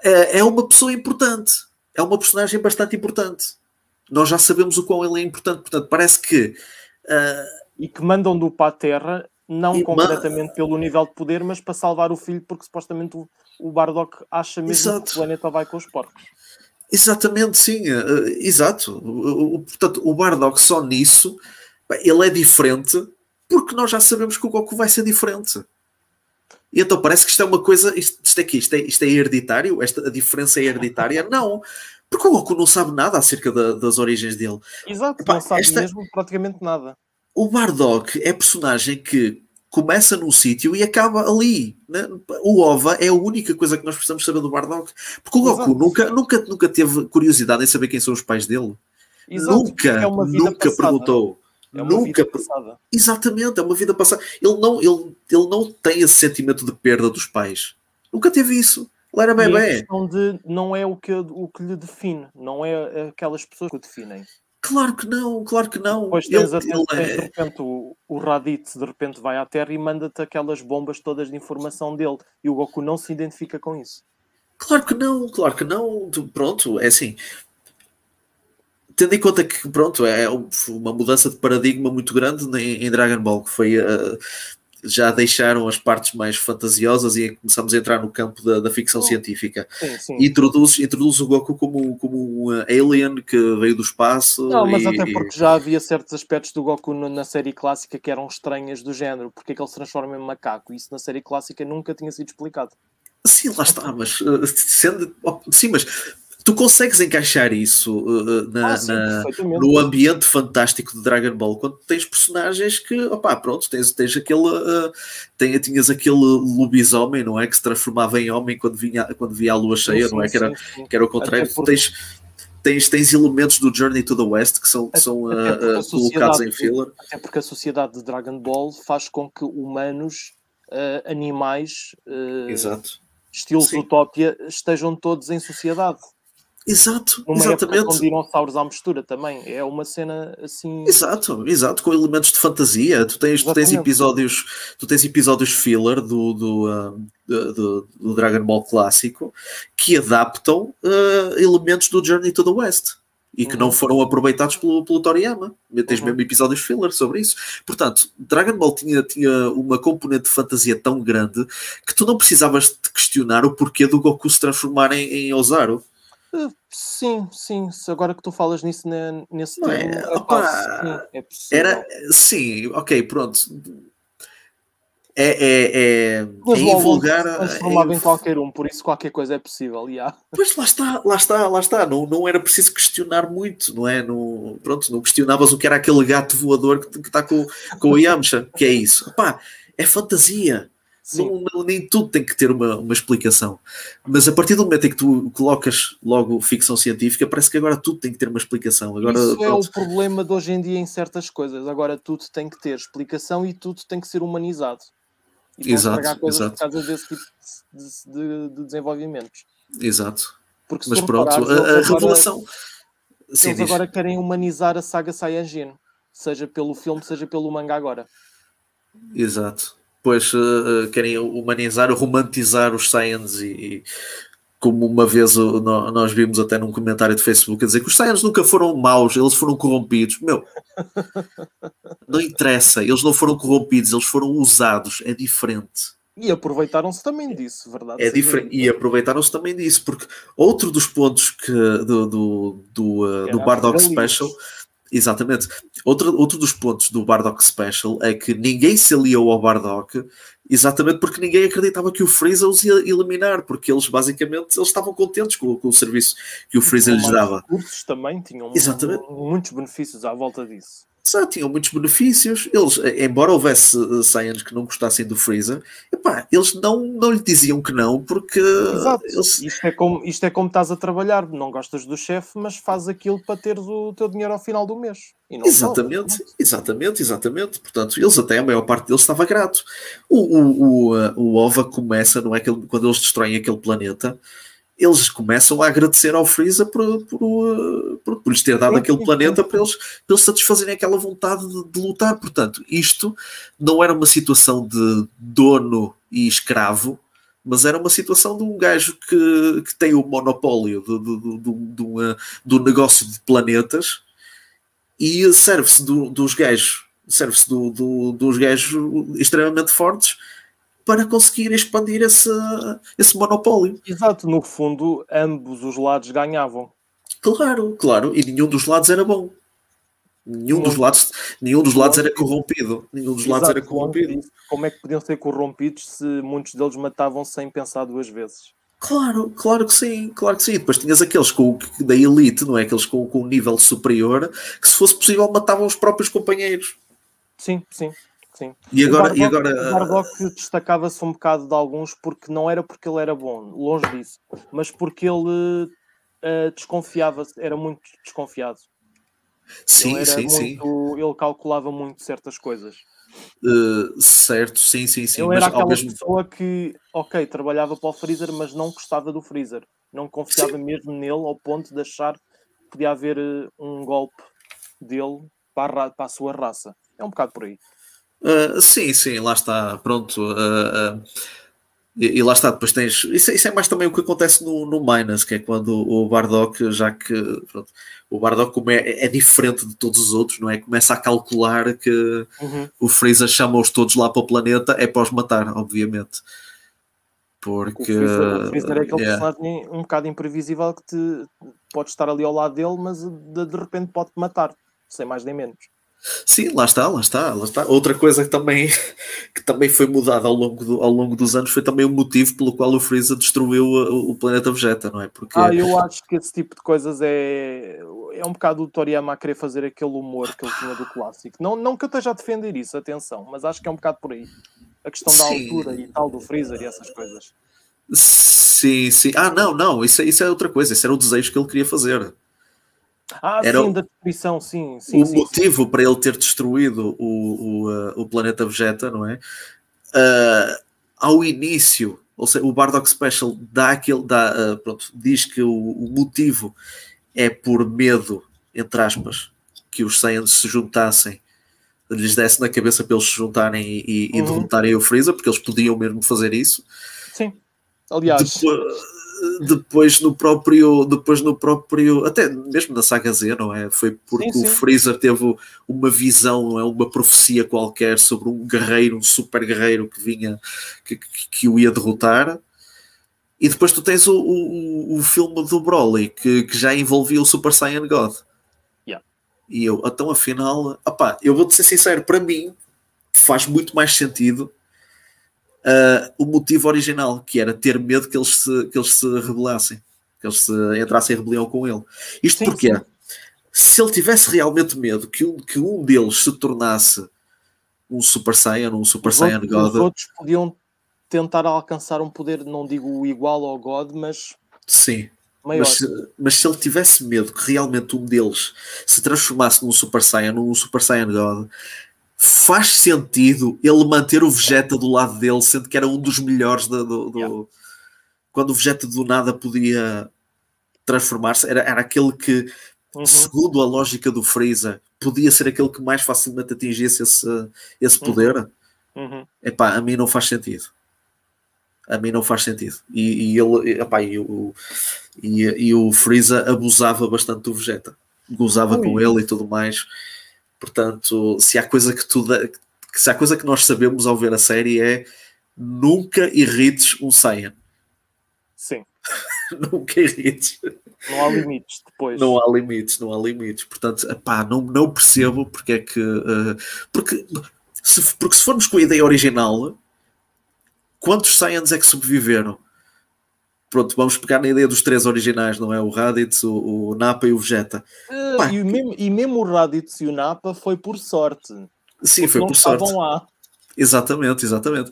é, é uma pessoa importante, é uma personagem bastante importante. Nós já sabemos o quão ele é importante, portanto, parece que. Uh, e que mandam do para a Terra, não completamente pelo nível de poder, mas para salvar o filho, porque supostamente o, o Bardock acha mesmo Exato. que o planeta vai com os porcos. Exatamente, sim, uh, exato. Uh, portanto, o Bardock só nisso, ele é diferente porque nós já sabemos que o Goku vai ser diferente. E então parece que isto é uma coisa, isto, isto aqui, isto é, isto é hereditário, esta, a diferença é hereditária? Não, porque o Goku não sabe nada acerca da, das origens dele. Exato, Epá, não sabe esta, mesmo praticamente nada. O Bardock é personagem que começa num sítio e acaba ali. Né? O OVA é a única coisa que nós precisamos saber do Bardock. Porque o Goku nunca, nunca, nunca teve curiosidade em saber quem são os pais dele. Exato, nunca, é nunca perguntou. É uma nunca vida passada. Exatamente, é uma vida passada. Ele não, ele, ele não tem esse sentimento de perda dos pais. Nunca teve isso. Ele era bebê. E a questão de não é o que, o que lhe define, não é aquelas pessoas que o definem. Claro que não, claro que não. Pois tens, ele, ele tens, é... de repente o, o Raditz de repente vai à Terra e manda-te aquelas bombas todas de informação dele e o Goku não se identifica com isso. Claro que não, claro que não. Pronto, é assim tendo em conta que, pronto, é uma mudança de paradigma muito grande em, Dragon Ball, que foi. Uh, já deixaram as partes mais fantasiosas e começamos a entrar no campo da, da ficção oh, científica. Sim, sim. Introduz, introduz o Goku como, como um alien que veio do espaço. Não, mas e, até porque já havia certos aspectos do Goku na série clássica que eram estranhas do género. Porque é que ele se transforma em macaco? Isso na série clássica nunca tinha sido explicado. Sim, lá está, mas uh, sendo. Sim, mas tu consegues encaixar isso uh, na, ah, sim, na, no ambiente fantástico de Dragon Ball quando tens personagens que, opá, pronto, tens, tens aquele, uh, tem, tinhas aquele lobisomem, não é? Que se transformava em homem quando, vinha, quando via a lua cheia, sim, não é? que, era, que era o contrário. Porque... Tens, tens, tens elementos do Journey to the West que são, que são uh, colocados em filler. Até porque a sociedade de Dragon Ball faz com que humanos, animais, Exato. estilos Utopia, estejam todos em sociedade. Exato, Numa exatamente. com dinossauros à mistura também. É uma cena assim. Exato, exato, com elementos de fantasia. Tu tens, tu tens episódios, tu tens episódios filler do, do, uh, do, do, Dragon Ball clássico que adaptam uh, elementos do Journey to the West e que uhum. não foram aproveitados pelo, pelo Toriyama. Tens uhum. mesmo episódios filler sobre isso. Portanto, Dragon Ball tinha, tinha uma componente de fantasia tão grande que tu não precisavas de questionar o porquê do Goku se transformar em, em Ozaru. Sim, sim. Agora que tu falas nisso né, nesse não termo, é, opa, sim, é possível. Era, sim, ok, pronto. É, é, é, Mas é invulgar. Transformava é, em qualquer um, por isso qualquer coisa é possível. Yeah. Pois lá está, lá está, lá está. Não, não era preciso questionar muito, não é? Não, pronto, não questionavas o que era aquele gato voador que, está com, com o Yamcha, que é isso. Pá, é fantasia. Não, não, nem tudo tem que ter uma, uma explicação. Mas a partir do momento em que tu colocas logo ficção científica, parece que agora tudo tem que ter uma explicação. Agora, Isso pronto. é o problema de hoje em dia em certas coisas. Agora tudo tem que ter explicação e tudo tem que ser humanizado. E exato, coisas exato. por causa desse tipo de, de, de desenvolvimentos. Exato. Porque Mas pronto, a, a revelação. Sim, eles agora querem humanizar a saga Saiyajin, seja pelo filme, seja pelo manga agora. Exato depois uh, querem humanizar, romantizar os Saiyans e, e como uma vez uh, nós vimos até num comentário de Facebook a dizer que os Saiyans nunca foram maus, eles foram corrompidos. Meu, não interessa, eles não foram corrompidos, eles foram usados, é diferente. E aproveitaram-se também disso, verdade? É diferente. E aproveitaram-se também disso, porque outro dos pontos que do, do, do, uh, do Bardock Special Exatamente. Outro, outro dos pontos do Bardock Special é que ninguém se aliou ao Bardock exatamente porque ninguém acreditava que o Freeza os ia eliminar, porque eles basicamente eles estavam contentes com, com o serviço que o Freeza lhes dava. Os cursos também tinham exatamente. muitos benefícios à volta disso. Já tinham muitos benefícios. Eles, embora houvesse Saiyans que não gostassem do Freezer, epá, eles não, não lhe diziam que não, porque. Exato. Eles... Isto, é como, isto é como estás a trabalhar, não gostas do chefe, mas fazes aquilo para teres o teu dinheiro ao final do mês. exatamente, exatamente, exatamente. Portanto, eles até, a maior parte deles estava grato. O, o, o, o OVA começa, não é? Quando eles destroem aquele planeta eles começam a agradecer ao Freeza por, por, por, por lhes ter dado aquele planeta para eles, para eles satisfazerem aquela vontade de, de, lutar. Portanto, isto não era uma situação de dono e escravo, mas era uma situação de um gajo que, que tem o monopólio do, do, do, do, do negócio de planetas e serve-se do, dos gajos serve-se do, do, dos gajos extremamente fortes para conseguir expandir esse, esse monopólio. Exato, no fundo, ambos os lados ganhavam. Claro, claro, e nenhum dos lados era bom. Nenhum dos lados, nenhum dos lados era corrompido. Nenhum dos lados era corrompido. Como é que podiam ser corrompidos se muitos deles matavam sem pensar duas vezes? Claro, claro que sim, claro que sim. Depois tinhas aqueles com, da elite, não é? Aqueles com, com um nível superior, que se fosse possível matavam os próprios companheiros. Sim, sim. Sim. E agora, o Bardock, e agora... destacava-se um bocado de alguns porque não era porque ele era bom, longe disso, mas porque ele uh, desconfiava, era muito desconfiado. Sim, sim, muito, sim. Ele calculava muito certas coisas. Uh, certo, sim, sim, sim. Ele era aquela mesmo... pessoa que, ok, trabalhava para o Freezer, mas não gostava do Freezer. Não confiava sim. mesmo nele ao ponto de achar que podia haver uh, um golpe dele para a, para a sua raça. É um bocado por aí. Uh, sim, sim, lá está, pronto. Uh, uh, e, e, lá está, depois tens. Isso, isso, é mais também o que acontece no, no Minas, que é quando o Bardock, já que pronto, o Bardock como é, é, diferente de todos os outros, não é? Começa a calcular que uhum. o Freezer chama-os todos lá para o planeta, é para os matar, obviamente. Porque. O Freezer, o Freezer é aquele yeah. personagem um bocado imprevisível que te pode estar ali ao lado dele, mas de, de repente pode-te matar, sem mais nem menos. Sim, lá está, lá está, lá está. Outra coisa que também, que também foi mudada ao longo, do, ao longo dos anos foi também o motivo pelo qual o Freeza destruiu o, o planeta Vegeta, não é? Porque... Ah, eu acho que esse tipo de coisas é, é um bocado o Toriyama a querer fazer aquele humor que ele tinha do clássico. Não, não que eu esteja a defender isso, atenção, mas acho que é um bocado por aí. A questão da sim. altura e tal do Freezer e essas coisas. Sim, sim. Ah, não, não, isso, é, isso é outra coisa, isso era o desejo que ele queria fazer. Ah, Era sim, da destruição, sim. sim o sim, motivo sim. para ele ter destruído o, o, uh, o planeta Vegeta, não é? Uh, ao início, ou seja, o Bardock Special dá aquele, dá, uh, pronto, diz que o, o, motivo é por medo, entre aspas, que os Saiyans se juntassem, lhes desse na cabeça para eles se juntarem e, e, uhum. e derrotarem o Freeza, porque eles podiam mesmo fazer isso. Sim. Aliás, Depois, depois no próprio, depois no próprio, até mesmo na saga Z, não é? Foi porque sim, sim. o Freezer teve uma visão, não é? Uma profecia qualquer sobre um guerreiro, um super guerreiro que vinha, que, que, o ia derrotar. E depois tu tens o, o, o filme do Broly, que, que já envolvia o Super Saiyan God. Yeah. E eu, então afinal, opá, eu vou-te ser sincero, para mim faz muito mais sentido uh, o motivo original, que era ter medo que eles se, que eles se rebelassem, que eles se entrassem em rebelião com ele. Isto sim, porque sim. se ele tivesse realmente medo que um, que um deles se tornasse um Super Saiyan, um Super os Saiyan outros, God. Os outros podiam tentar alcançar um poder, não digo igual ao God, mas. Sim. Mas, mas, se ele tivesse medo que realmente um deles se transformasse num Super Saiyan, num Super Saiyan God, faz sentido ele manter o Vegeta do lado dele, sendo que era um dos melhores do, do, do... Yeah. quando o Vegeta do nada podia transformar-se, era, era aquele que, uhum. segundo a lógica do Freeza, podia ser aquele que mais facilmente atingisse esse, esse uhum. poder. Uhum. Epá, a mim não faz sentido. A mim não faz sentido. E, e ele, epá, e, o, e, e o Freeza abusava bastante do Vegeta. Gozava com ele e tudo mais Portanto, se há coisa que tu se há coisa que nós sabemos ao ver a série é nunca irrites um Saiyan. Sim. nunca irrites. Não há limites depois. Não há limites, não há limites. Portanto, epá, não, não percebo porque é que. Uh, porque, se, porque se formos com a ideia original, quantos Saiyans é que sobreviveram? Pronto, vamos pegar na ideia dos três originais, não é? O Raditz, o, o Nappa e o Vegeta. Uh, Pá, e, mesmo, e mesmo o Raditz e o Napa foi por sorte. Sim, foi por sorte. Lá. Exatamente, exatamente.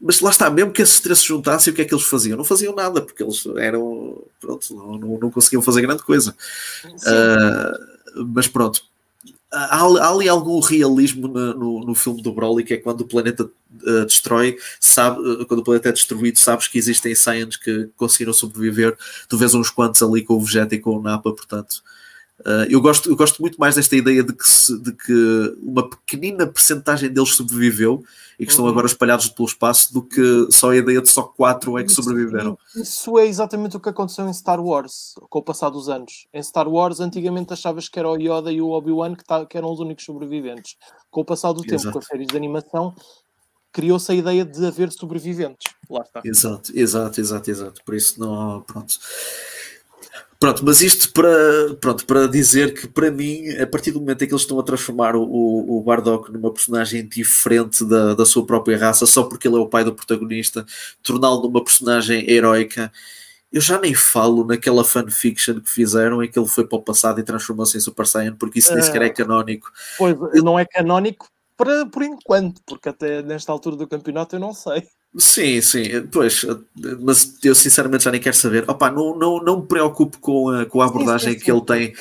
Mas lá está, mesmo que esses três se juntassem, o que é que eles faziam? Não faziam nada, porque eles eram. Pronto, não, não, não conseguiam fazer grande coisa. Uh, mas pronto, há, há, ali algum realismo no, no, no, filme do Broly, que é quando o planeta uh, destrói, sabe, uh, quando o planeta é destruído, sabes que existem Saiyans que conseguiram sobreviver. Tu vês uns quantos ali com o Vegeta e com o Nappa, portanto. Uh, eu, gosto, eu gosto muito mais desta ideia de que, se, de que uma pequenina percentagem deles sobreviveu e que estão uhum. agora espalhados pelo espaço do que só a ideia de só quatro é que sobreviveram. Isso é exatamente o que aconteceu em Star Wars com o passar dos anos. Em Star Wars, antigamente achavas que era o Yoda e o Obi-Wan que, tá, que, eram os únicos sobreviventes. Com o passar do tempo, Exato. com as séries de animação, criou-se a ideia de haver sobreviventes. Lá está. Exato, exato, exato, exato. Por isso não. Pronto. Pronto, mas isto para, pronto, para dizer que para mim, a partir do momento em que eles estão a transformar o, o Bardock numa personagem diferente da, da sua própria raça, só porque ele é o pai do protagonista, torná-lo numa personagem heroica, eu já nem falo naquela fanfiction que fizeram em que ele foi para o passado e transformou-se em Super Saiyan, porque isso nem sequer é ah. canónico. Pois, não é canónico para, por enquanto, porque até nesta altura do campeonato eu não sei. Sim, sim, pois, mas eu sinceramente já nem quero saber. Opa, não, não, não me preocupo com a, com a abordagem sim, sim, que ele tem,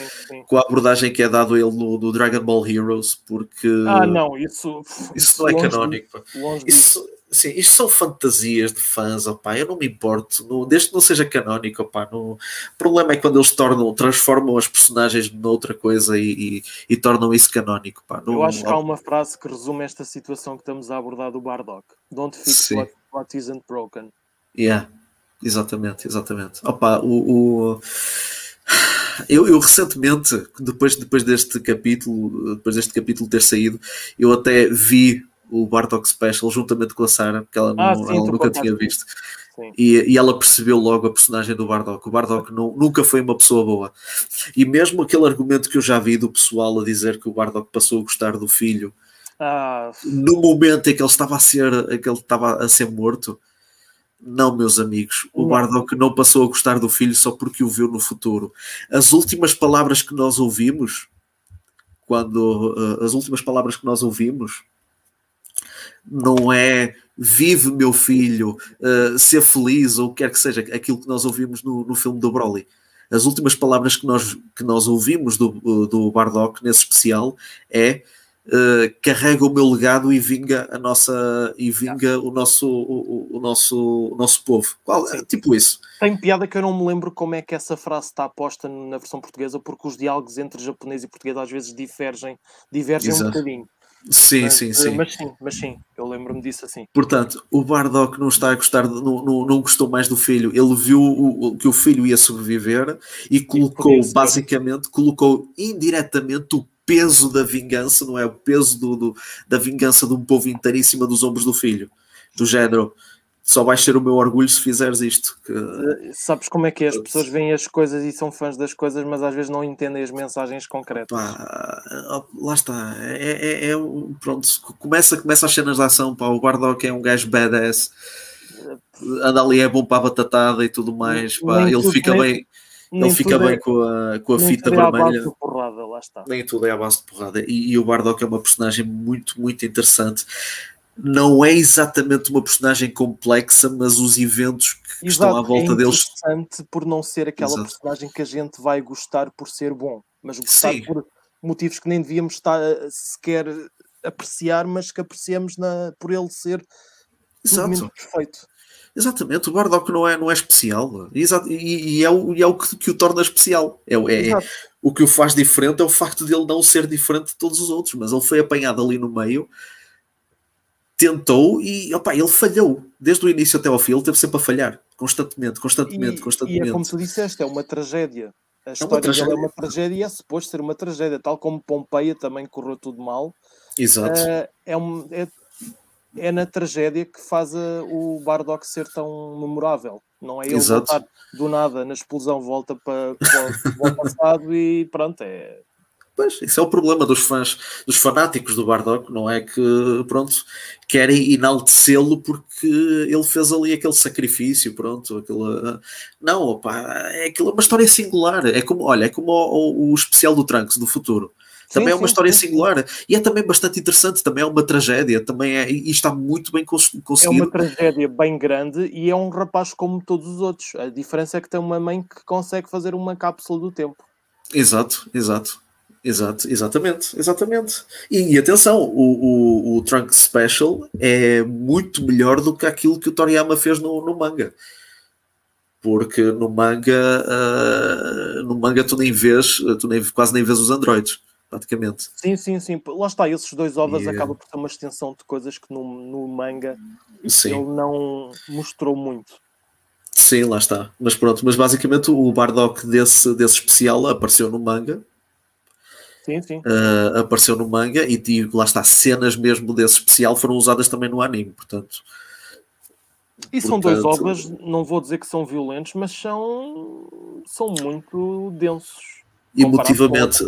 com a abordagem que é dado a ele no, no, Dragon Ball Heroes, porque. Ah, não, isso. Isso não é canónico. Isso, sim, isto são fantasias de fãs, opa, eu não me importo, no, desde que não seja canónico, opa, no, o problema é quando eles tornam, transformam as personagens noutra coisa e, e, e tornam isso canónico. Opa, eu acho que há uma frase que resume esta situação que estamos a abordar do Bardock. Don't fix what what isn't broken. Yeah, exatamente, exatamente. Opa, o, o... Eu, eu, recentemente, depois, depois deste capítulo, depois deste capítulo ter saído, eu até vi o Bartok Special juntamente com a Sarah, que ela, não, ah, sim, ela nunca tinha visto. E, e, ela percebeu logo a personagem do Bardock. O Bardock não, nunca foi uma pessoa boa. E mesmo aquele argumento que eu já vi do pessoal a dizer que o Bardock passou a gostar do filho ah. No momento em que ele estava a ser, em que ele estava a ser morto, não, meus amigos, o Bardock não passou a gostar do filho só porque o viu no futuro. As últimas palavras que nós ouvimos, quando uh, as últimas palavras que nós ouvimos, não é vive meu filho, uh, ser feliz ou o que quer que seja, aquilo que nós ouvimos no, no filme do Broly. As últimas palavras que nós, que nós ouvimos do, do Bardock nesse especial é uh, carrega o meu legado e vinga a nossa e vinga o nosso o, o, nosso o nosso povo. Qual, é, tipo isso. Tem piada que eu não me lembro como é que essa frase está posta na versão portuguesa, porque os diálogos entre japonês e português às vezes divergem, divergem um bocadinho. Sim, mas, sim, sim. Mas sim, mas sim, eu lembro-me disso assim. Portanto, o Bardock não está a gostar, de, não, não, não gostou mais do filho. Ele viu o, que o filho ia sobreviver e colocou, basicamente, colocou indiretamente o peso da vingança, não é? O peso do, do, da vingança de um povo inteiro em cima dos ombros do filho. Do género, só vais ser o meu orgulho se fizeres isto. Que... Eh, sabes como é que é? As pessoas veem as coisas e são fãs das coisas, mas às vezes não entendem as mensagens concretas. Pá, lá está. É, é, é, pronto, começa, começa as cenas de ação. Pá, o Bardock é um gajo badass. Anda ali, é bom para a batatada e tudo mais. Pá, ele fica bem não fica bem é, com a, com a fita vermelha. É porrada, lá está. Nem tudo é à base de porrada. E, e, o Bardock é uma personagem muito, muito interessante. Não é exatamente uma personagem complexa, mas os eventos que Exato, estão à volta é deles. interessante por não ser aquela Exato. personagem que a gente vai gostar por ser bom, mas gostar Sim. por motivos que nem devíamos estar sequer apreciar, mas que apreciamos na, por ele ser Exato. perfeito. Exatamente, o Bardock não é, não é especial. Exato, e, e, é o, e é o que, que o torna especial. É, é, é, o que o faz diferente é o facto de ele não ser diferente de todos os outros, mas ele foi apanhado ali no meio, tentou e opa, ele falhou. Desde o início até ao fim, ele teve sempre a falhar. Constantemente, constantemente, e, constantemente. E é como tu disseste, é uma tragédia. A história é uma tragédia, é uma tragédia e é suposto ser uma tragédia, tal como Pompeia também correu tudo mal. Exato. Uh, é, um, é é na tragédia que faz a, o Bardock ser tão memorável. Não é ele Exato. voltar do nada na explosão, volta para, para, o passado e pronto, é. Pois, isso é o problema dos fãs, dos fanáticos do Bardock, não é que, pronto, querem enaltecê-lo porque ele fez ali aquele sacrifício, pronto, aquele... Não, opa, é aquilo é uma história singular, é como, olha, é como o, o especial do Trunks do futuro. Também sim, é uma sim, história sim. singular e é também bastante interessante, também é uma tragédia, também é, e está muito bem conseguido. É uma tragédia bem grande e é um rapaz como todos os outros. A diferença é que tem uma mãe que consegue fazer uma cápsula do tempo. Exato, exato. Exato, exatamente, exatamente. E, e atenção, o, o, o, Trunk Special é muito melhor do que aquilo que o Toriyama fez no, no manga. Porque no manga, uh, no manga tu nem vês, tu nem, quase nem vês os androides, praticamente. Sim, sim, sim. Lá está, esses dois ovos yeah. acabam por ter uma extensão de coisas que no, no manga sim. ele não mostrou muito. Sim, lá está. Mas pronto, mas basicamente o Bardock desse, desse especial apareceu no manga Sim, sim. Uh, apareceu no manga e, e lá está, cenas mesmo desse especial foram usadas também no anime, portanto. E são portanto, dois ovas, não vou dizer que são violentos, mas são, são muito densos. Emotivamente,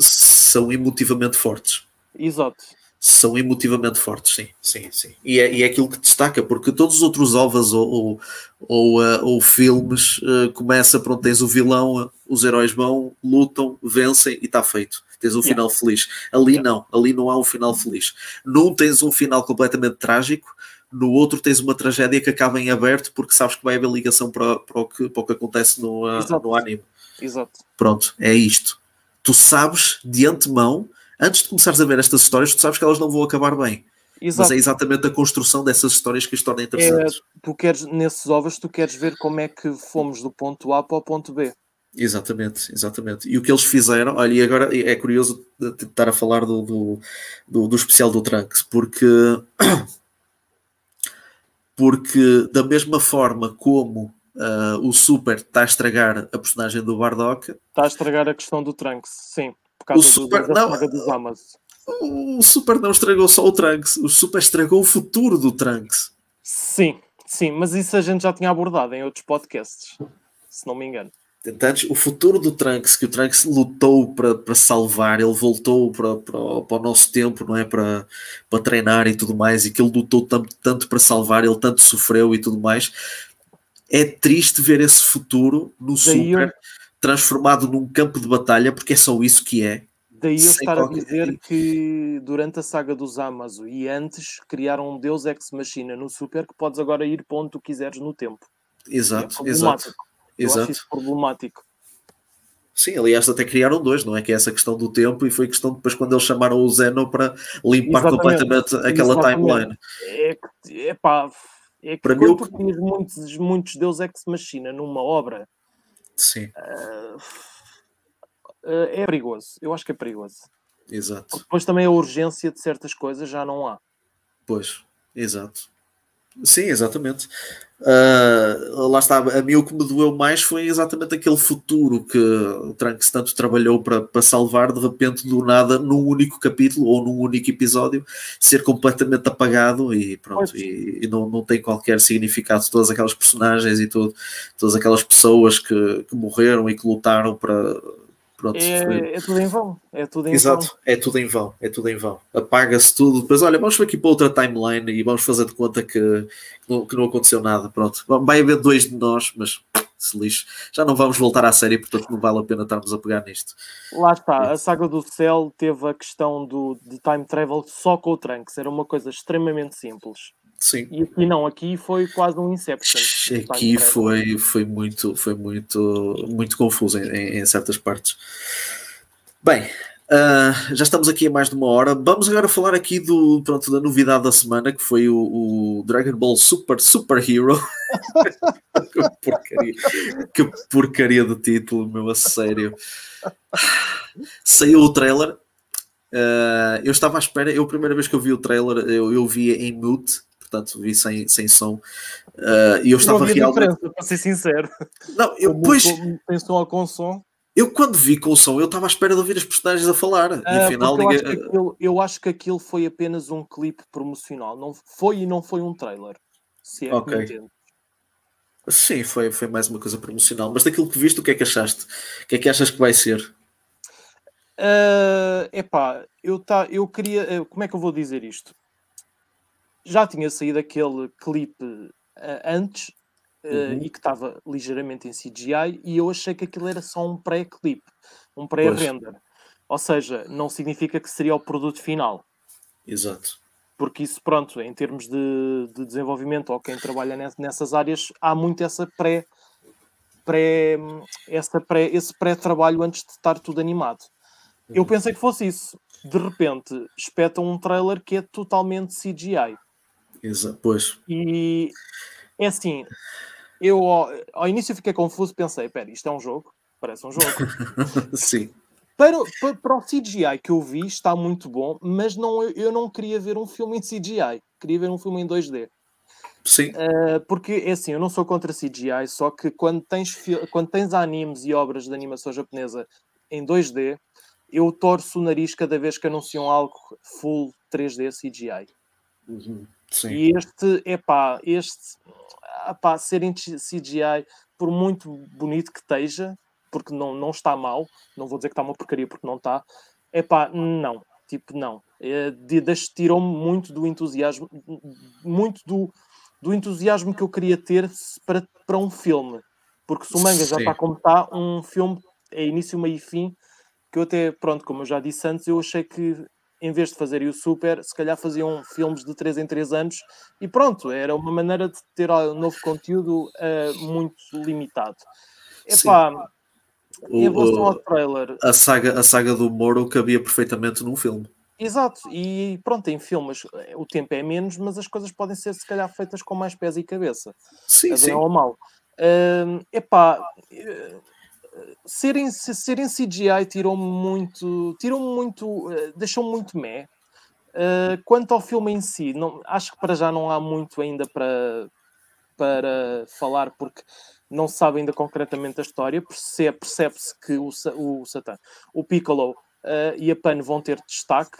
são emotivamente fortes. Exato são emotivamente fortes, sim, sim, sim. E é, e é aquilo que destaca, porque todos os outros ovas ou, ou, ou, uh, ou filmes uh, começa, pronto, tens o vilão, os heróis vão, lutam, vencem e está feito. Tens um final yeah. feliz. Ali yeah. não, ali não há um final feliz. Num tens um final completamente trágico, no outro tens uma tragédia que acaba em aberto porque sabes que vai haver ligação para, para, o, que, para o que acontece no, uh, no anime. Exato. Pronto, é isto. Tu sabes de antemão antes de começares a ver estas histórias, tu sabes que elas não vão acabar bem. Exato. Mas é exatamente a construção dessas histórias que as torna interessantes. É, tu queres, nesses ovos, tu queres ver como é que fomos do ponto A para o ponto B. Exatamente, exatamente. E o que eles fizeram, olha, e agora é curioso estar a falar do, do, do, do especial do Trunks, porque, porque da mesma forma como uh, o Super está a estragar a personagem do Bardock, está a estragar a questão do Trunks, sim causa o Super, do, não, dos Amas. O Super não estragou só o Trunks, o Super estragou o futuro do Trunks. Sim, sim, mas isso a gente já tinha abordado em outros podcasts, se não me engano. Tantos, o futuro do Trunks, que o Trunks lutou para, para salvar, ele voltou para, para, para o nosso tempo, não é? Para, para treinar e tudo mais, e que ele lutou tanto, tanto para salvar, ele tanto sofreu e tudo mais. É triste ver esse futuro no Daí Super. Eu transformado num campo de batalha, porque é só isso que é. Daí eu estar a dizer que durante a saga dos Amazon e antes criaram um Deus Ex Machina no Super que podes agora ir para onde tu quiseres no tempo. Exato, é exato. Eu exato. isso problemático. Sim, aliás, até criaram dois, não é? Que é essa questão do tempo e foi questão depois quando eles chamaram o Zeno para limpar Exatamente. completamente aquela Exatamente. timeline. É que, epá, é que para mim, tu tinhas muitos, muitos Deus Ex Machina numa obra Sim. Uh, é perigoso. Eu acho que é perigoso. Exato. Depois também a urgência de certas coisas já não há. Pois, exato. Sim, exatamente. Uh, lá está, a mim o que me doeu mais foi exatamente aquele futuro que o Trunks tanto trabalhou para, para salvar, de repente, do nada, num único capítulo ou num único episódio, ser completamente apagado e pronto, e, e, não, não tem qualquer significado. Todas aquelas personagens e tudo, todas aquelas pessoas que, que morreram e que lutaram para Pronto, é, é, tudo em vão. É tudo em Exato, vão. é tudo em vão. É tudo em vão. Apaga-se tudo. Depois, olha, vamos aqui para outra timeline e vamos fazer de conta que, que, não, que não aconteceu nada. Pronto, vai haver dois de nós, mas se lixe. Já não vamos voltar à série, portanto não vale a pena estarmos a pegar nisto. Lá está, a saga do Cell teve a questão do, de time travel só com o Trunks. Era uma coisa extremamente simples. Sim. E aqui não, aqui foi quase um Inception. Aqui foi, foi muito, foi muito, muito confuso em, em certas partes. Bem, uh, já estamos aqui a mais de uma hora. Vamos agora falar aqui do, pronto, da novidade da semana, que foi o, o Dragon Ball Super Super Hero. que, porcaria, que porcaria de título, meu, a sério. Saiu o trailer. Uh, eu estava à espera, eu a primeira vez que eu vi o trailer, eu, eu vi em mute portanto vi sem, sem som. Uh, e eu estava realmente. Para ser sincero. Não, eu depois. Tem som ou com som? Eu quando vi com o som, eu estava à espera de ouvir as personagens a falar. Uh, e ah, afinal, eu, ninguém... acho aquilo, eu acho que aquilo foi apenas um clipe promocional. Não foi e não foi um trailer. Se é okay. que Sim, foi, foi mais uma coisa promocional. Mas daquilo que viste, o que é que achaste? O que é que achas que vai ser? Uh, epá, eu, tá, eu queria. Como é que eu vou dizer isto? Já tinha saído aquele clipe uh, antes uh, uhum. e que estava ligeiramente em CGI e eu achei que aquilo era só um pré-clipe, um pré-render. Ou seja, não significa que seria o produto final. Exato. Porque isso, pronto, em termos de, de desenvolvimento ou quem trabalha nessas áreas, há muito essa pré, pré, essa pré, esse pré-trabalho antes de estar tudo animado. Eu uhum. pensei que fosse isso. De repente, espetam um trailer que é totalmente CGI. Exato, pois. E é assim, eu ao, ao início fiquei confuso, pensei, espera, isto é um jogo? Parece um jogo. Sim. Para, para, para, o CGI que eu vi está muito bom, mas não, eu não queria ver um filme em CGI, queria ver um filme em 2D. Sim. Uh, porque é assim, eu não sou contra CGI, só que quando tens, quando tens animes e obras de animação japonesa em 2D, eu torço o nariz cada vez que anunciam algo full 3D CGI. Uhum. Sim. E este, epá, este, epá, ser em CGI, por muito bonito que esteja, porque não, não está mal, não vou dizer que está uma porcaria porque não está, é pá, não, tipo, não. É, Tirou-me muito do entusiasmo, muito do, do entusiasmo que eu queria ter para, para um filme. Porque se o manga já está como está, um filme é início, meio e fim, que eu até, pronto, como eu já disse antes, eu achei que em vez de fazerem o Super, se calhar faziam filmes de 3 em 3 anos e pronto, era uma maneira de ter um novo conteúdo uh, muito limitado. Epá, em relação ao trailer. A saga, a saga do Moro cabia perfeitamente num filme. Exato, e pronto, em filmes o tempo é menos, mas as coisas podem ser se calhar feitas com mais pés e cabeça. Sim, sim. ou mal. Uh, epá, uh, serem, serem CGI tirou-me muito, tirou muito, uh, deixou-me muito meh. Uh, quanto ao filme em si, não, acho que para já não há muito ainda para, para falar, porque não se sabe ainda concretamente a história, percebe-se que o, o Satan, o Piccolo uh, e a Pan vão ter destaque.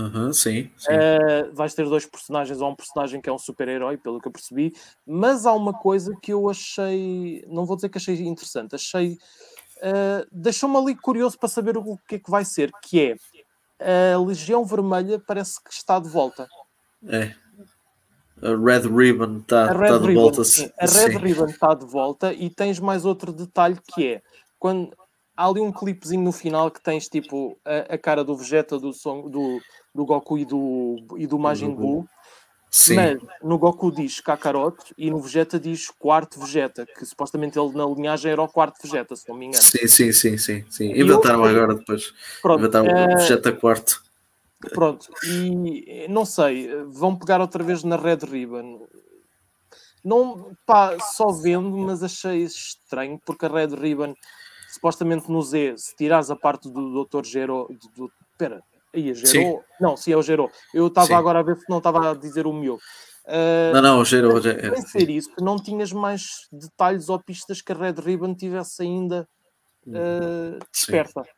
Uhum, sim, sim. Uh, vais ter dois personagens, ou um personagem que é um super-herói, pelo que eu percebi, mas há uma coisa que eu achei, não vou dizer que achei interessante, achei, uh, deixou-me ali curioso para saber o que é que vai ser, que é a Legião Vermelha parece que está de volta. É, a Red Ribbon está tá de Ribbon, volta. Sim, a Red sim. Ribbon está de volta e tens mais outro detalhe que é quando há ali um clipezinho no final que tens tipo a, a cara do Vegeta, do, som, do, do Goku e do, e do Majin Buu. Sim. Mas no Goku diz Kakaroto e no Vegeta diz quarto Vegeta, que supostamente ele na linhagem era o quarto Vegeta, se não me engano. Sim, sim, sim, sim. sim. Inventaram eu... agora depois. Pronto, Inventaram o Vegeta quarto. Pronto, e não sei, vão pegar outra vez na Red Ribbon. Não, pá, só vendo, mas achei estranho, porque a Red Ribbon, supostamente no Z, se tirares a parte do Dr. Gero. Do, pera, aí, Gero? Sim. Não, sim, é o Gero. Eu estava agora a ver se não estava a dizer o meu. Uh, não, não, o Gero. É, ser isso, que não tinhas mais detalhes ou pistas que a Red Ribbon tivesse ainda uh, desperta. Sim.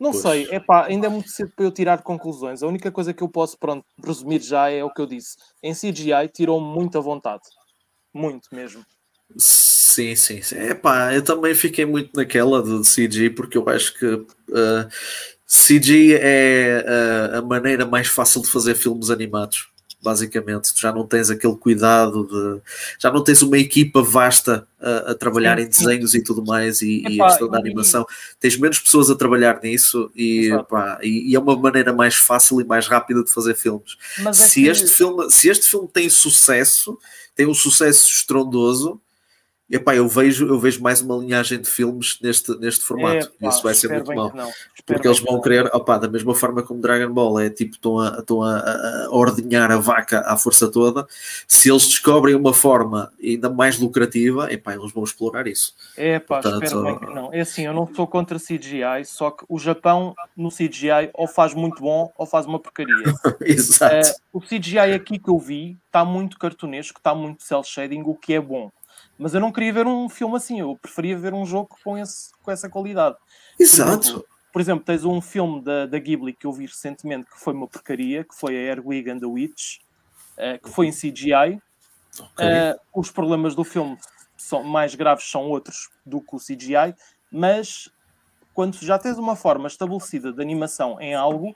Não pois. sei, é pá, ainda é muito cedo para eu tirar conclusões. A única coisa que eu posso, pronto, resumir já é o que eu disse. Em CGI tirou-me muita vontade. Muito mesmo. Sim, sim, sim. É pá, eu também fiquei muito naquela de CG porque eu acho que uh, CG é uh, a maneira mais fácil de fazer filmes animados basicamente. Tu já não tens aquele cuidado de. Já não tens uma equipa vasta a, a trabalhar sim, em desenhos sim. e tudo mais e, Epá, e a questão da animação. Tens menos pessoas a trabalhar nisso e, pá, e, e, é uma maneira mais fácil e mais rápida de fazer filmes. É se, este filme se este filme tem sucesso, tem um sucesso estrondoso epá, eu vejo, eu vejo mais uma linhagem de filmes neste, neste formato. É, Isso vai ser muito mal. Porque eles vão querer, opá, da mesma forma como Dragon Ball, é tipo, estão a, estão a, a ordenhar a vaca à força toda. Se eles descobrem uma forma ainda mais lucrativa, epá, eles vão explorar isso. É pá, Portanto, espero bem que não. É assim, eu não sou contra CGI, só que o Japão no CGI ou faz muito bom ou faz uma porcaria. Exato. Uh, o CGI aqui que eu vi está muito cartunesco, está muito cel shading, o que é bom. Mas eu não queria ver um filme assim, eu preferia ver um jogo com, esse, com essa qualidade. Exato. Exemplo, por exemplo, tens um filme da, da Ghibli que eu vi recentemente que foi uma porcaria, que foi a Erwig and the Witch, uh, que foi em CGI. Okay. Uh, os problemas do filme são mais graves são outros do que o CGI, mas quando já tens uma forma estabelecida de animação em algo,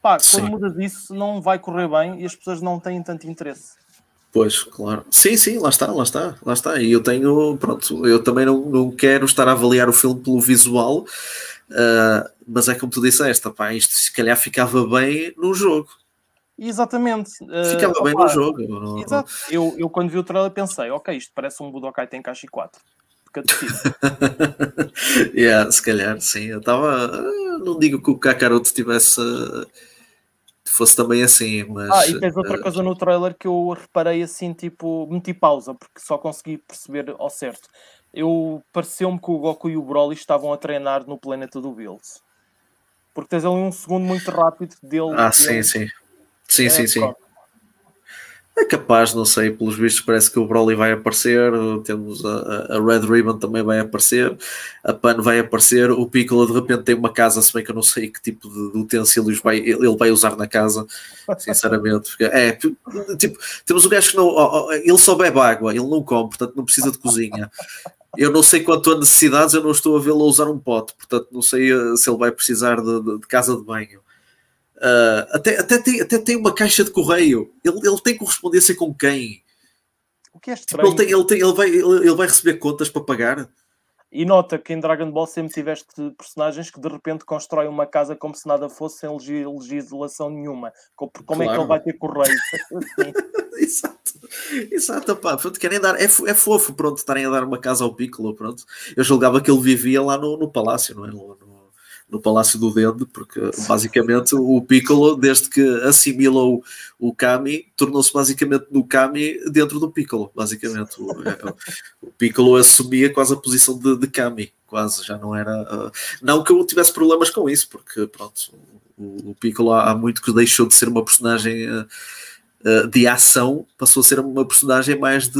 pá, Sim. quando mudas isso não vai correr bem e as pessoas não têm tanto interesse. Pois, claro. Sim, sim, lá está, lá está, lá está. E eu tenho, pronto, eu também não, não quero estar a avaliar o filme pelo visual, uh, mas é como tu disseste, pá, isto se calhar ficava bem no jogo. Exatamente. Ficava uh, bem opa, no jogo. Exato. Eu, eu quando vi o trailer pensei, ok, isto parece um Budokai Tenkaichi 4. yeah, se calhar, sim. Eu estava. Não digo que o Kakaroto tivesse. Fosse também assim, mas. Ah, e tens outra coisa no trailer que eu reparei assim, tipo, meti pausa, porque só consegui perceber ao certo. Eu pareceu-me que o Goku e o Broly estavam a treinar no planeta do Bills. Porque tens ali um segundo muito rápido dele. Ah, dele. sim, sim. Sim, É, sim, sim. pronto. É capaz, não sei, pelos vistos parece que o Broly vai aparecer, temos a, a Red Ribbon também vai aparecer, a Pan vai aparecer, o Piccolo de repente tem uma casa, se bem que eu não sei que tipo de, utensílios vai, ele vai usar na casa, sinceramente. É, tipo, temos um gajo que não, ele só bebe água, ele não come, portanto não precisa de cozinha. Eu não sei quanto a necessidades, eu não estou a vê-lo usar um pote, portanto não sei eh, se ele vai precisar de, de- de casa de banho. Uh, até, até, tem, até tem uma caixa de correio. Ele, ele tem correspondência com quem? O que é Tipo, estranho. ele, tem, ele, tem, ele, vai, ele, ele vai receber contas para pagar? E nota que em Dragon Ball sempre tiveste personagens que de repente constroem uma casa como se nada fosse sem legi- legislação nenhuma. Co- porque Como é que Claro. ele vai ter correio? Exato, exato, pá. Pronto, querem dar, é, é fofo, pronto, estarem a dar uma casa ao Piccolo, pronto. Eu julgava que ele vivia lá no, no palácio, não é? No, no, no Palácio do Dende, porque basicamente o Piccolo, desde que assimilou o Kami, tornou-se basicamente no Kami dentro do Piccolo, basicamente. O, é, o Piccolo assumia quase a posição de, de Kami, quase, já não era. ah, não que eu tivesse problemas com isso, porque pronto, o, o Piccolo há, há muito que deixou de ser uma personagem. ah, de ação passou a ser uma personagem mais de.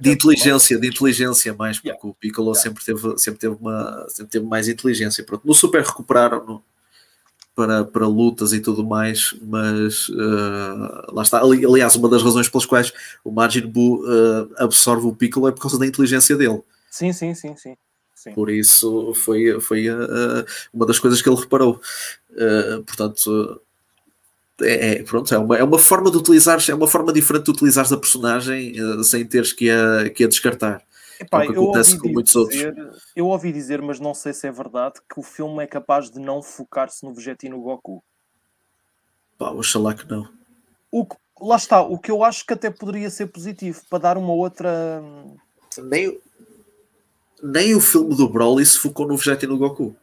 De inteligência, de inteligência mais, porque Yeah. o Piccolo Yeah. sempre, teve, sempre, teve uma, sempre teve mais inteligência. Pronto, no Super recuperaram no- para, para lutas e tudo mais, mas ah, lá está. Ali- aliás, uma das razões pelas quais o Majin Buu ah, absorve o Piccolo é por causa da inteligência dele. Sim, sim, sim, sim. sim. Por isso foi, foi ah, uma das coisas que ele reparou. Portanto, é, é- pronto, é uma, é uma forma de utilizar, é uma forma diferente de utilizar a personagem ah, sem teres que a, que a descartar. Epá, É o que eu acontece ouvi com muitos outros. dizer, eu ouvi dizer, mas não sei se é verdade, que o filme é capaz de não focar-se no Vegeta e no Goku. Pá, oxalá que não. O que- lá está, o que eu acho que até poderia ser positivo para dar uma outra. Nem, nem o filme do Broly se focou no Vegeta e no Goku.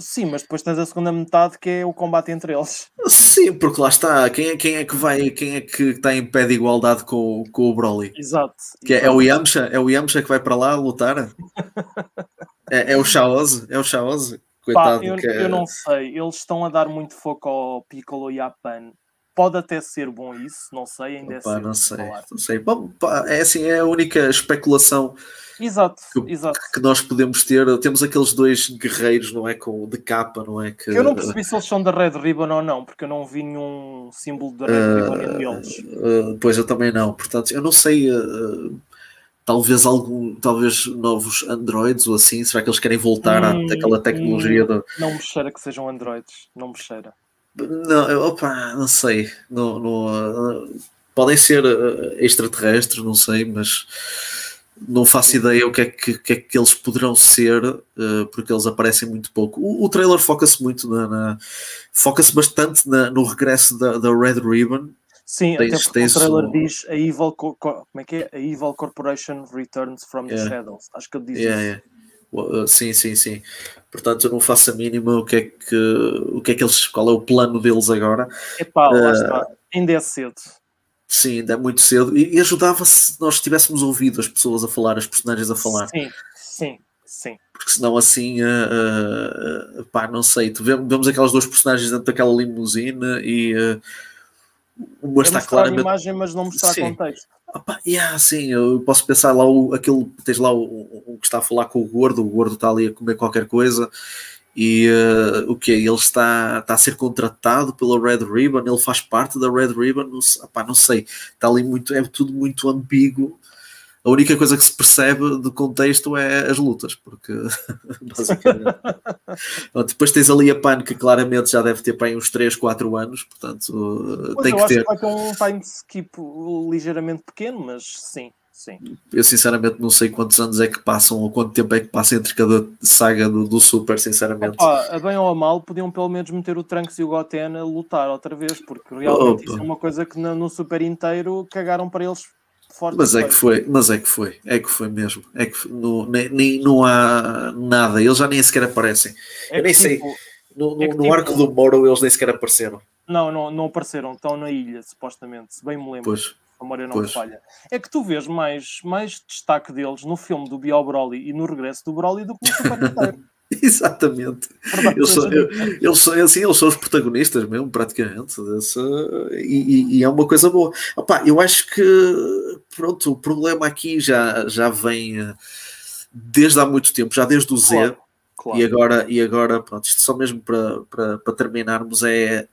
Sim, mas depois tens a segunda metade que é o combate entre eles. Sim, porque lá está. Quem é, quem é que vai, quem é que está em pé de igualdade com, com o Broly? Exato. Que é, é o Yamcha? É o Yamcha que vai para lá lutar? É, é o Shaoze? É o Shaoze? Pá, Coitado. eu, que é- eu não sei, eles estão a dar muito foco ao Piccolo e à Pan. Pode até ser bom isso, não sei, ainda é Pá, cedo não sei, falar. não sei. Bom, pá, é assim, é a única especulação Exato, Que- exato. que nós podemos ter. Temos aqueles dois guerreiros, não é? Com, de capa, não é? Que, Eu não percebi se eles são da Red Ribbon ou não, porque eu não vi nenhum símbolo da Red Ribbon neles. Uh, pois eu também não, portanto, eu não sei. uh, talvez algum, talvez novos androids ou assim, será que eles querem voltar Hum, àquela tecnologia da. Não me cheira que sejam androides, não me cheira. Não, opa, não sei. Não, não, podem ser uh, extraterrestres, não sei, mas não faço ideia o que é que, que, é que eles poderão ser, uh, porque eles aparecem muito pouco. O, o trailer foca-se muito na. na- foca-se bastante na- no regresso da, da Red Ribbon. Sim, Tens- até tens o trailer diz a Evil, Co- Co- como é que é? A Evil Corporation returns from the Yeah. shadows. Acho que ele diz Yeah, isso. yeah. Uh, Sim, sim, sim. Portanto, eu não faço a mínima o que é que, o que, é que eles, qual é o plano deles agora. Epá, lá Uh, está. Ainda é cedo. Sim, ainda é muito cedo. E, e ajudava se nós tivéssemos ouvido as pessoas a falar, as personagens a falar. Sim, sim, sim. Porque senão assim, uh, uh, pá, não sei. Tu vemos, vemos aquelas duas personagens dentro daquela limusine e uh, uma está mostrar a claramente. imagem, mas não mostrar Sim. contexto. Pá, yeah, sim, eu posso pensar lá o, aquele, tens lá o, o que está a falar com o gordo, o gordo está ali a comer qualquer coisa e eh, o que Ele está, está a ser contratado pela Red Ribbon, ele faz parte da Red Ribbon, não, pá, não sei, está ali muito, é tudo muito ambíguo. A única coisa que se percebe do contexto é as lutas, porque basicamente. depois tens ali a PAN que claramente já deve ter para uns 3, 4 anos, portanto pois tem que ter. vai ter um time skip ligeiramente pequeno, mas sim. Sim. Eu sinceramente não sei quantos anos é que passam ou quanto tempo é que passa entre cada saga do, do Super, sinceramente. Opa, a bem ou a mal, podiam pelo menos meter o Trunks e o Goten a lutar outra vez, porque realmente Opa. isso é uma coisa que no, no Super inteiro cagaram para eles forte. Mas é que foi, mas é que foi, é que foi mesmo. É que não, nem, não há nada, eles já nem sequer aparecem. É Eu nem sei, tipo, no, no, é no tipo, arco do Moro eles nem sequer apareceram. Não, não, não apareceram, estão na ilha, supostamente, se bem me lembro. Pois a memória não pois. falha, é que tu vês mais, mais destaque deles no filme do Bio Broly e no regresso do Broly do que no Super. Exatamente. Eles são, eles, são, assim, eles são os protagonistas mesmo, praticamente. Dessa, e, e, é uma coisa boa. Opa, eu acho que pronto, o problema aqui já, já vem eh, desde há muito tempo, já desde o Z. Claro, claro. E agora, e agora pronto, isto só mesmo para, para, para terminarmos é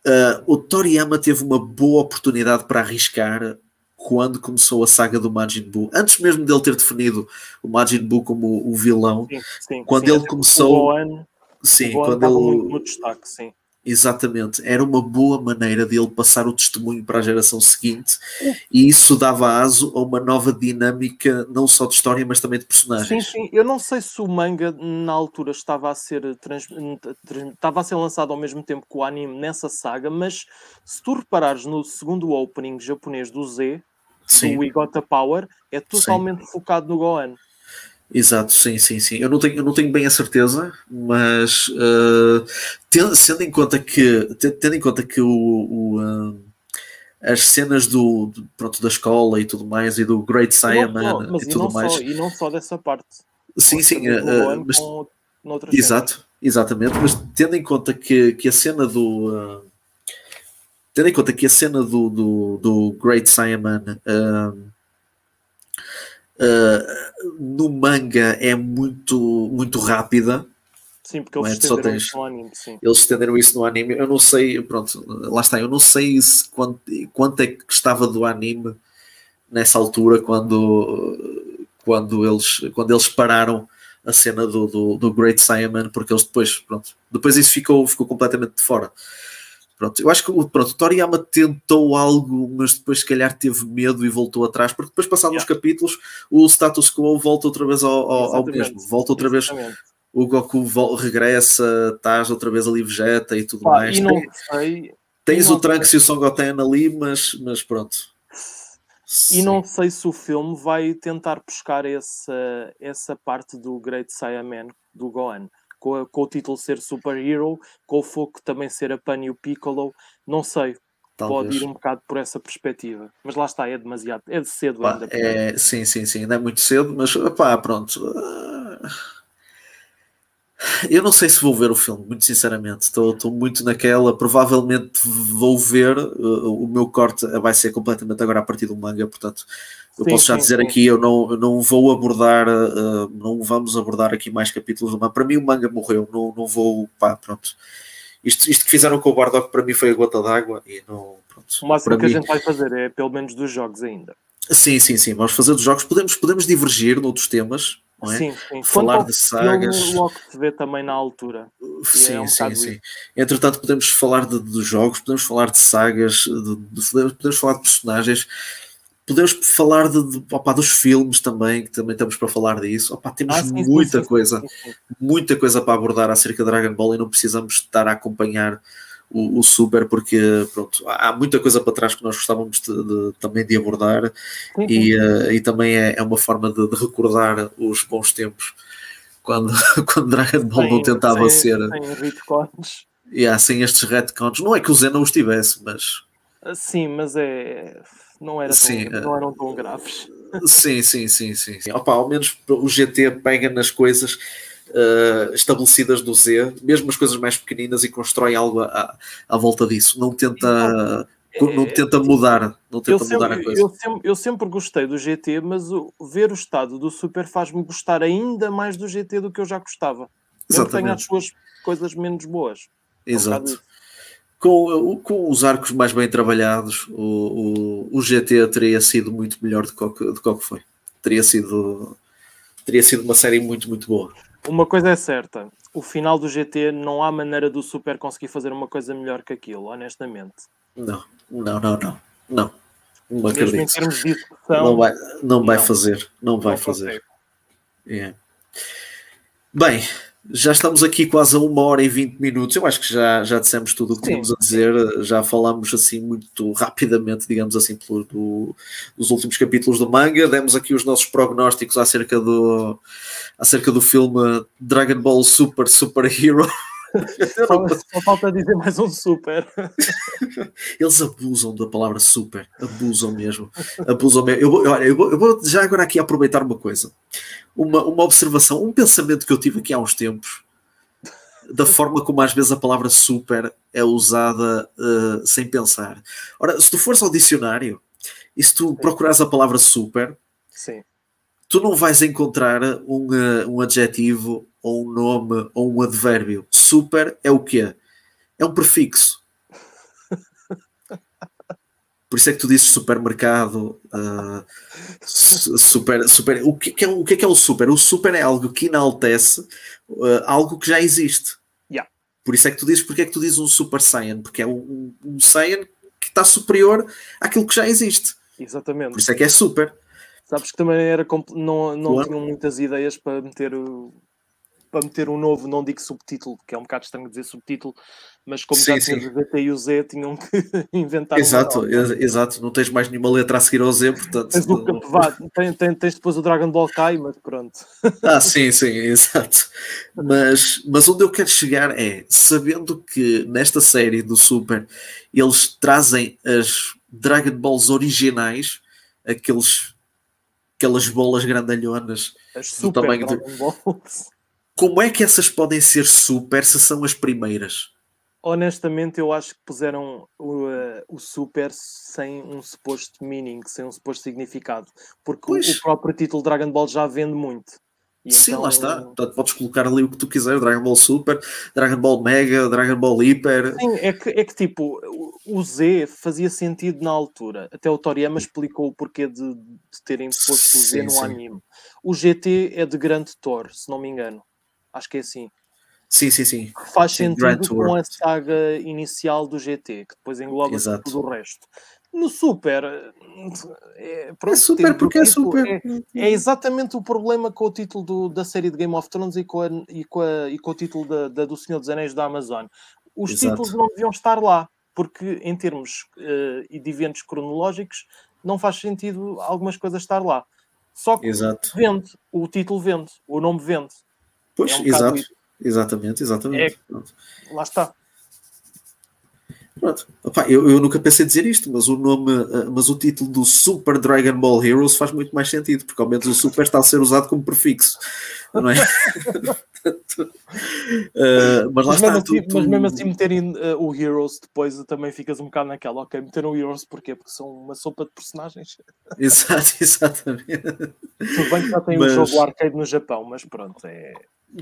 Uh, o Toriyama teve uma boa oportunidade para arriscar quando começou a saga do Majin Buu. Antes mesmo dele ter definido o Majin Buu como o vilão, sim, sim, quando sim, ele começou. Sim, quando ele. Muito no destaque, sim. Exatamente, era uma boa maneira de ele passar o testemunho para a geração seguinte e isso dava aso a uma nova dinâmica, não só de história, mas também de personagens. Sim, sim, eu não sei se o manga na altura estava a ser, trans... estava a ser lançado ao mesmo tempo que o anime nessa saga, mas se tu reparares no segundo opening japonês do Z, sim. do We Got the Power, é totalmente sim. focado no Gohan. Exato, sim, sim, sim. Eu não tenho, eu não tenho bem a certeza, mas uh, tendo, sendo em conta que, tendo em conta que o, o uh, as cenas do, do, pronto, da escola e tudo mais e do Great Saiyaman e tudo mais. Só, e não só dessa parte. Sim, sim. Uh, mas, exato, cena. exatamente. Mas tendo em conta que, que a cena do. tendo em conta que a cena do, do, do Great Saiyaman uh, no manga é muito, muito rápida. Sim, porque eles é? estenderam tens, isso no anime. Sim. Eles estenderam isso no anime. Eu não sei, pronto, lá está. Eu não sei se, quanto, quanto é que estava do anime nessa altura quando, quando, eles, quando eles pararam a cena do, do, do Great Saiyaman, porque eles depois, pronto, depois isso ficou, ficou completamente de fora. Pronto, eu acho que pronto, o Toriyama tentou algo, mas depois se calhar teve medo e voltou atrás, porque depois passados yeah. os capítulos, o status quo volta outra vez ao, ao, ao mesmo, volta outra Exatamente. vez o Goku regressa, estás outra vez ali Vegeta e tudo Pá, mais. E não sei, tens o Trunks e o Son Goten ali, mas, mas pronto. E Sim. não sei se o filme vai tentar buscar essa, essa parte do Great Saiyaman do Gohan com, a, com o título ser Super Hero, com o foco também ser a Pan e o Piccolo, não sei. Talvez. Pode ir um bocado por essa perspectiva, mas lá está, é demasiado, é de cedo pá, ainda. É, sim, sim, sim, ainda é muito cedo, mas pá, pronto. Eu não sei se vou ver o filme, muito sinceramente. Estou, muito naquela. Provavelmente vou ver. Uh, o meu corte vai ser completamente agora a partir do manga, portanto, eu sim, posso já sim, dizer sim. aqui: eu não, eu não vou abordar, uh, não vamos abordar aqui mais capítulos do manga. Para mim, o manga morreu. Não, não vou. Pá, pronto. Isto, isto que fizeram com o Bardock para mim foi a gota d'água e não. Pronto, o máximo que mim... a gente vai fazer é pelo menos dos jogos ainda. Sim, sim, sim. Vamos fazer dos jogos. Podemos, podemos divergir noutros temas é? Sim, sim. Falar Quanto de sagas. Logo se vê também na altura. Sim, é um sim, sim. Isso. Entretanto, podemos falar de, de, jogos, podemos falar de sagas, de, de, podemos falar de personagens, podemos falar de, de opa, dos filmes também, que também estamos para falar disso. Opa, temos ah, sim, muita coisa, muita coisa para abordar acerca de Dragon Ball e não precisamos estar a acompanhar o, o, Super, porque pronto, há muita coisa para trás que nós gostávamos de, de, também de abordar uhum. e, uh, e também é, é uma forma de, de, recordar os bons tempos quando, quando Dragon Ball não tentava ser. Sem. Yeah, sem estes retcons. Não é que o Zé não os tivesse, mas. Ah, sim, mas é. Não, era tão, sim, não eram tão graves. Sim, sim, sim, sim. sim. Opa, ao menos o GT pega nas coisas uh, estabelecidas do Z, mesmo as coisas mais pequeninas, e constrói algo à, à volta disso. Não tenta. Não tenta mudar, não tenta sempre, mudar a coisa. Eu sempre, eu sempre gostei do GT, mas o, ver o estado do Super faz-me gostar ainda mais do GT do que eu já gostava. Eu tenho as suas coisas menos boas. É Exato. com, com os arcos mais bem trabalhados, o, o, o GT teria sido muito melhor do que, do que foi. Teria sido, teria sido uma série muito, muito boa. Uma coisa é certa, o final do GT não há maneira do Super conseguir fazer uma coisa melhor que aquilo, honestamente. Não, não, não, não. Não, não acredito. Mesmo em termos de discussão, não vai, não vai não. fazer. Não vai não fazer. Yeah. Bem, já estamos aqui quase a uma hora e vinte minutos. Eu acho que já, já dissemos tudo o que tínhamos a dizer. Já falamos assim muito rapidamente, digamos assim, pelo, do, dos últimos capítulos do manga. Demos aqui os nossos prognósticos acerca do, acerca do filme Dragon Ball Super Super Hero. Só, só, falta dizer mais um super. Eles abusam da palavra super, abusam mesmo. Abusam mesmo. Eu, olha, eu, vou, eu vou já agora aqui aproveitar uma coisa uma, uma observação, um pensamento que eu tive aqui há uns tempos, da forma como às vezes a palavra super é usada uh, sem pensar. Ora, se tu fores ao dicionário e se tu procurares a palavra super, Sim. Tu não vais encontrar um, uh, um adjetivo ou um nome ou um advérbio. Super é o quê? É um prefixo. Por isso é que tu dizes supermercado, uh, super, super. O que, é, o que é que é o super? O super é algo que enaltece uh, algo que já existe. Yeah. Por isso é que tu dizes porque é que tu dizes um super saiyan, porque é um, um saiyan que está superior àquilo que já existe. Exatamente. Por isso é que é super. Sabes que também era não, não tinham muitas ideias para meter o, para meter um novo, não digo subtítulo, que é um bocado estranho dizer subtítulo, mas como sim, já Z e o Z, tinham que inventar Exato, exato, não tens mais nenhuma letra a seguir ao Z, portanto. Tens, não... tens, tens, tens depois o Dragon Ball Kai, mas pronto. Ah, sim, sim, exato. Mas, mas onde eu quero chegar é, sabendo que nesta série do Super eles trazem as Dragon Balls originais, aqueles, aquelas bolas grandalhonas as do tamanho de... Como é que essas podem ser super se são as primeiras? Honestamente, eu acho que puseram o, uh, o super sem um suposto meaning, sem um suposto significado. Porque o, o, próprio título Dragon Ball já vende muito. E Sim, então... lá está. Portanto, podes colocar ali o que tu quiser: Dragon Ball Super, Dragon Ball Mega, Dragon Ball Hyper. Sim, é que, é que tipo, o Z fazia sentido na altura. Até o Toriyama explicou o porquê de, de terem posto o Z no sim. anime. O GT é de Grande Thor, se não me engano. Acho que é assim. Sim, sim, sim. Faz sim, sentido com a saga inicial do GT, que depois engloba Exato. tudo o resto. No Super, é, pronto, é super porque é super. É, é, exatamente o problema com o título do, da série de Game of Thrones e com, a, e com, a, e com o título da, da, do Senhor dos Anéis da Amazon. Os Exato. títulos não deviam estar lá, porque em termos uh, de eventos cronológicos não faz sentido algumas coisas estar lá. Só que Exato. vende, o título vende, o nome vende. Pois, é um exato. Exatamente, exatamente. É, lá está. Pronto. Opa, eu, eu, nunca pensei dizer isto, mas o nome, eh, mas o título do Super Dragon Ball Heroes faz muito mais sentido, porque ao menos o Super está a ser usado como prefixo, não é? uh, mas lá mas está. Mesmo assim, tu, Mas mesmo assim meterem uh, o Heroes depois também ficas um bocado naquela, ok, meteram o Heroes porquê? Porque são uma sopa de personagens. Exato, exatamente. Tudo bem que já tem mas... o jogo arcade no Japão, mas pronto, é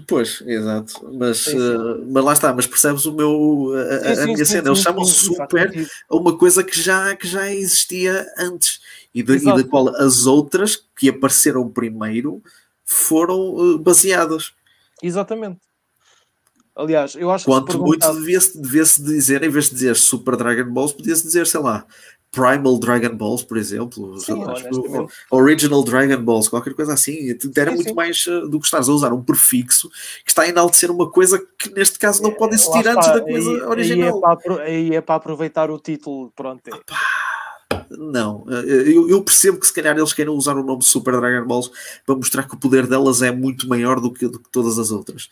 Pois, exato. Mas, sim, sim. Uh, mas lá está, mas percebes o meu a, sim, a minha cena. Eles chamam super a uma coisa que já, que já existia antes e da, e da qual as outras que apareceram primeiro foram uh, baseadas. Exatamente. Aliás, eu acho Quanto que. Quanto muito devia-se devia dizer, em vez de dizer Super Dragon Balls, podia-se dizer, sei lá, Primal Dragon Balls, por exemplo, sim, Original Dragon Balls, qualquer coisa assim, era sim, muito sim. mais uh, do que estás a usar um prefixo que está a enaltecer uma coisa que neste caso não pode existir é, antes da coisa aí, original. Aí é, para, aí é, para, aproveitar o título, pronto. É. não, eh, eu, eu, percebo que se calhar eles queiram usar o nome Super Dragon Balls para mostrar que o poder delas é muito maior do que, do que todas as outras.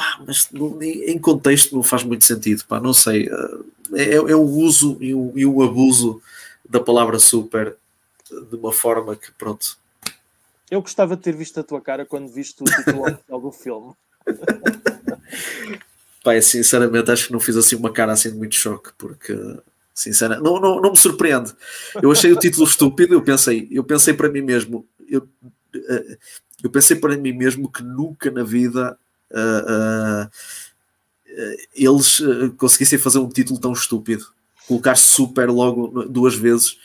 Pá, mas em contexto não faz muito sentido, pá, não sei. Uh, é, é o uso e o, e abuso da palavra super de uma forma que, pronto. Eu gostava de ter visto a tua cara quando viste o título oficial do filme. Pai, sinceramente, acho que não fiz assim uma cara assim de muito choque, porque sinceramente, não, não, não me surpreende. Eu achei o título estúpido, eu pensei, eu pensei para mim mesmo, eu, eh, eu pensei para mim mesmo que nunca na vida uh, uh, eles uh, conseguissem fazer um título tão estúpido. Colocar super logo duas vezes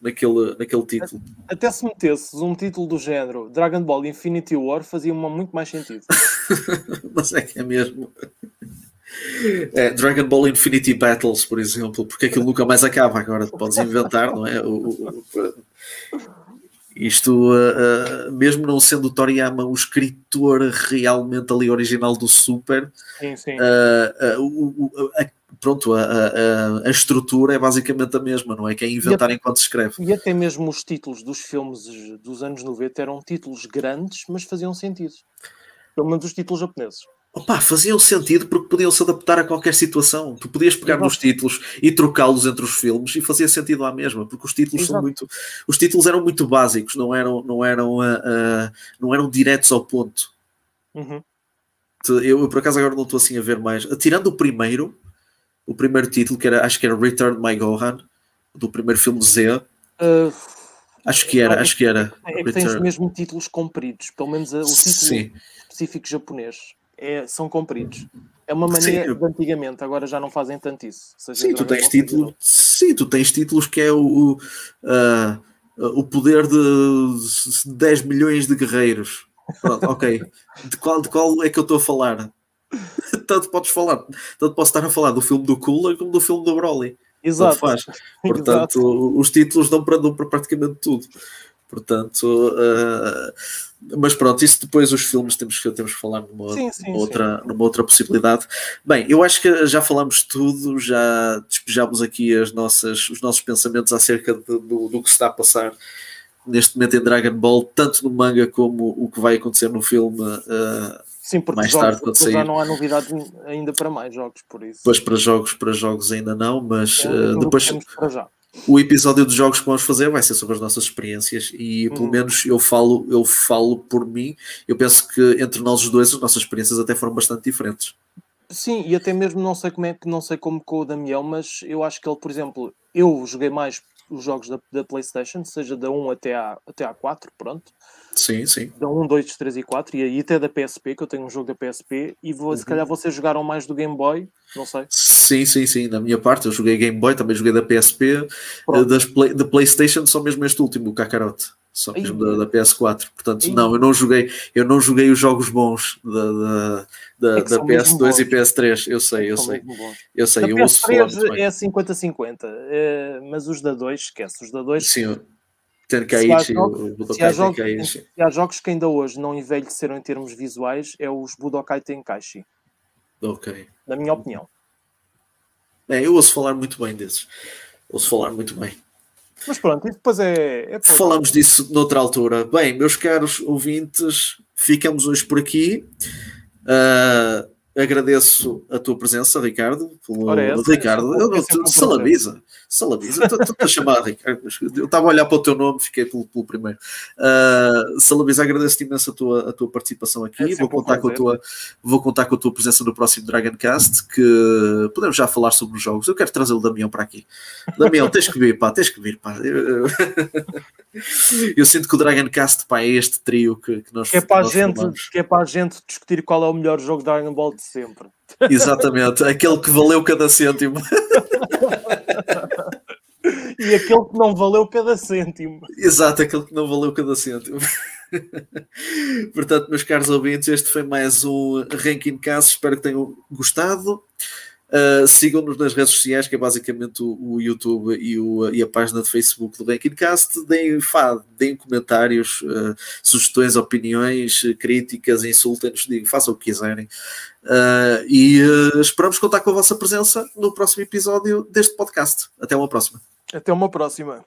naquele, naquele título. Até se metesses um título do género Dragon Ball Infinity War fazia muito mais sentido. Mas é que é mesmo. É, Dragon Ball Infinity Battles, por exemplo, porque aquilo nunca mais acaba agora, podes inventar, não é? O, o, o, isto, uh, uh, mesmo não sendo o Toriyama o escritor realmente ali original do Super, sim, sim. Uh, a, pronto, a, a, a, estrutura é basicamente a mesma, não é? Que é inventar e enquanto se escreve. E até mesmo os títulos dos filmes dos anos 90 eram títulos grandes, mas faziam sentido. Pelo menos os títulos japoneses. Opa, faziam sentido porque podiam se adaptar a qualquer situação. Tu podias pegar Exato. nos títulos e trocá-los entre os filmes e fazia sentido à mesma, porque os títulos Exato. são muito, os títulos eram muito básicos, não eram, não eram, uh, uh, não eram diretos ao ponto. Uhum. Eu, por acaso agora não estou assim a ver mais. Tirando o primeiro, o primeiro título que era, acho que era Return My Gohan, do primeiro filme Z. Uh, acho que era, acho que era. É que tens mesmo títulos compridos, pelo menos o título Sim. específico japonês é, são compridos. É uma mania sim, de antigamente, agora já não fazem tanto isso. sim, tu tens título, sim, tu tens títulos que é o, uh, o poder de 10 milhões de guerreiros. Pronto, ok. De qual, de qual é que eu estou a falar? tanto podes falar, tanto posso estar a falar do filme do Cooler como do filme do Broly. Exato. Portanto, Exato. os títulos dão para, dão para praticamente tudo. Portanto, uh, mas pronto, isso depois os filmes temos que, temos que falar numa, sim, sim, outra, sim. numa outra possibilidade. Bem, eu acho que já falamos tudo, já despejamos aqui as nossas, os nossos pensamentos acerca de, do, do que se está a passar neste momento em Dragon Ball, tanto no manga como o que vai acontecer no filme. Uh, Sim, porque mais jogos, tarde quando sair. já não há novidades ainda para mais jogos, por isso. Pois para jogos, para jogos ainda não, mas é, uh, depois o episódio dos jogos que vamos fazer vai ser sobre as nossas experiências e pelo hum. menos eu falo, eu falo por mim. Eu penso que entre nós os dois as nossas experiências até foram bastante diferentes. Sim, e até mesmo não sei como é que não sei como com o Damião, mas eu acho que ele, por exemplo, eu joguei mais os jogos da, da PlayStation, seja da 1 até à, até à 4, pronto. Sim, sim. Da 1, 2, 3 e 4, e aí até da PSP, que eu tenho um jogo da PSP, e vou, uhum. se calhar vocês jogaram mais do Game Boy, não sei. Sim, sim, sim. Na minha parte, eu joguei Game Boy, também joguei da PSP, das play, da PlayStation, só mesmo este último, o Kakarot. Só mesmo da, da, PS4. Portanto, não, eu não joguei, eu não joguei os jogos bons da, da, da, é da PS2 e PS3. Eu sei, eu sei. Eu sei, eu ouço falar é 50-50, é, mas os da 2, esquece, os da 2. Sim, Tenkaichi, o Budokai se Tenkaichi. Se há jogos que ainda hoje não envelheceram em termos visuais, é os Budokai Tenkaichi. Ok. Na minha opinião. É, eu ouço falar muito bem desses. Ouço falar muito bem. Mas pronto, e depois é. é Falamos disso noutra altura. Bem, meus caros ouvintes, ficamos hoje por aqui. Uh, agradeço a tua presença, Ricardo. Pelo... Ora, essa, Ricardo, eu não, tu, Salabiza. Salabiza, estou a chamar Ricardo. Eu estava a olhar para o teu nome, fiquei pelo, pelo primeiro. Uh, Salabiza, agradeço-te imenso a tua, a tua participação aqui. É vou, contar com a tua, vou contar com a tua presença no próximo Dragoncast, que podemos já falar sobre os jogos. Eu quero trazer o Damião para aqui. Damião, tens que vir, pá, tens que vir, pá. Eu, eu sinto que o Dragoncast, pá, é este trio que, que nós. Que é, para a gente, que é para a gente discutir qual é o melhor jogo de Dragon Ball de sempre. Exatamente, aquele que valeu cada cêntimo. e aquele que não valeu cada cêntimo. Exato, aquele que não valeu cada cêntimo. Portanto, meus caros ouvintes, este foi mais um Ranking Cast. Espero que tenham gostado. Uh, Sigam-nos nas redes sociais, que é basicamente o, o YouTube e, o, e, a página de Facebook do Rankingcast. Deem, fá, deem comentários, uh, sugestões, opiniões, críticas, insultem-nos, façam o que quiserem. Uh, e esperamos contar com a vossa presença no próximo episódio deste podcast. Até uma próxima. Até uma próxima.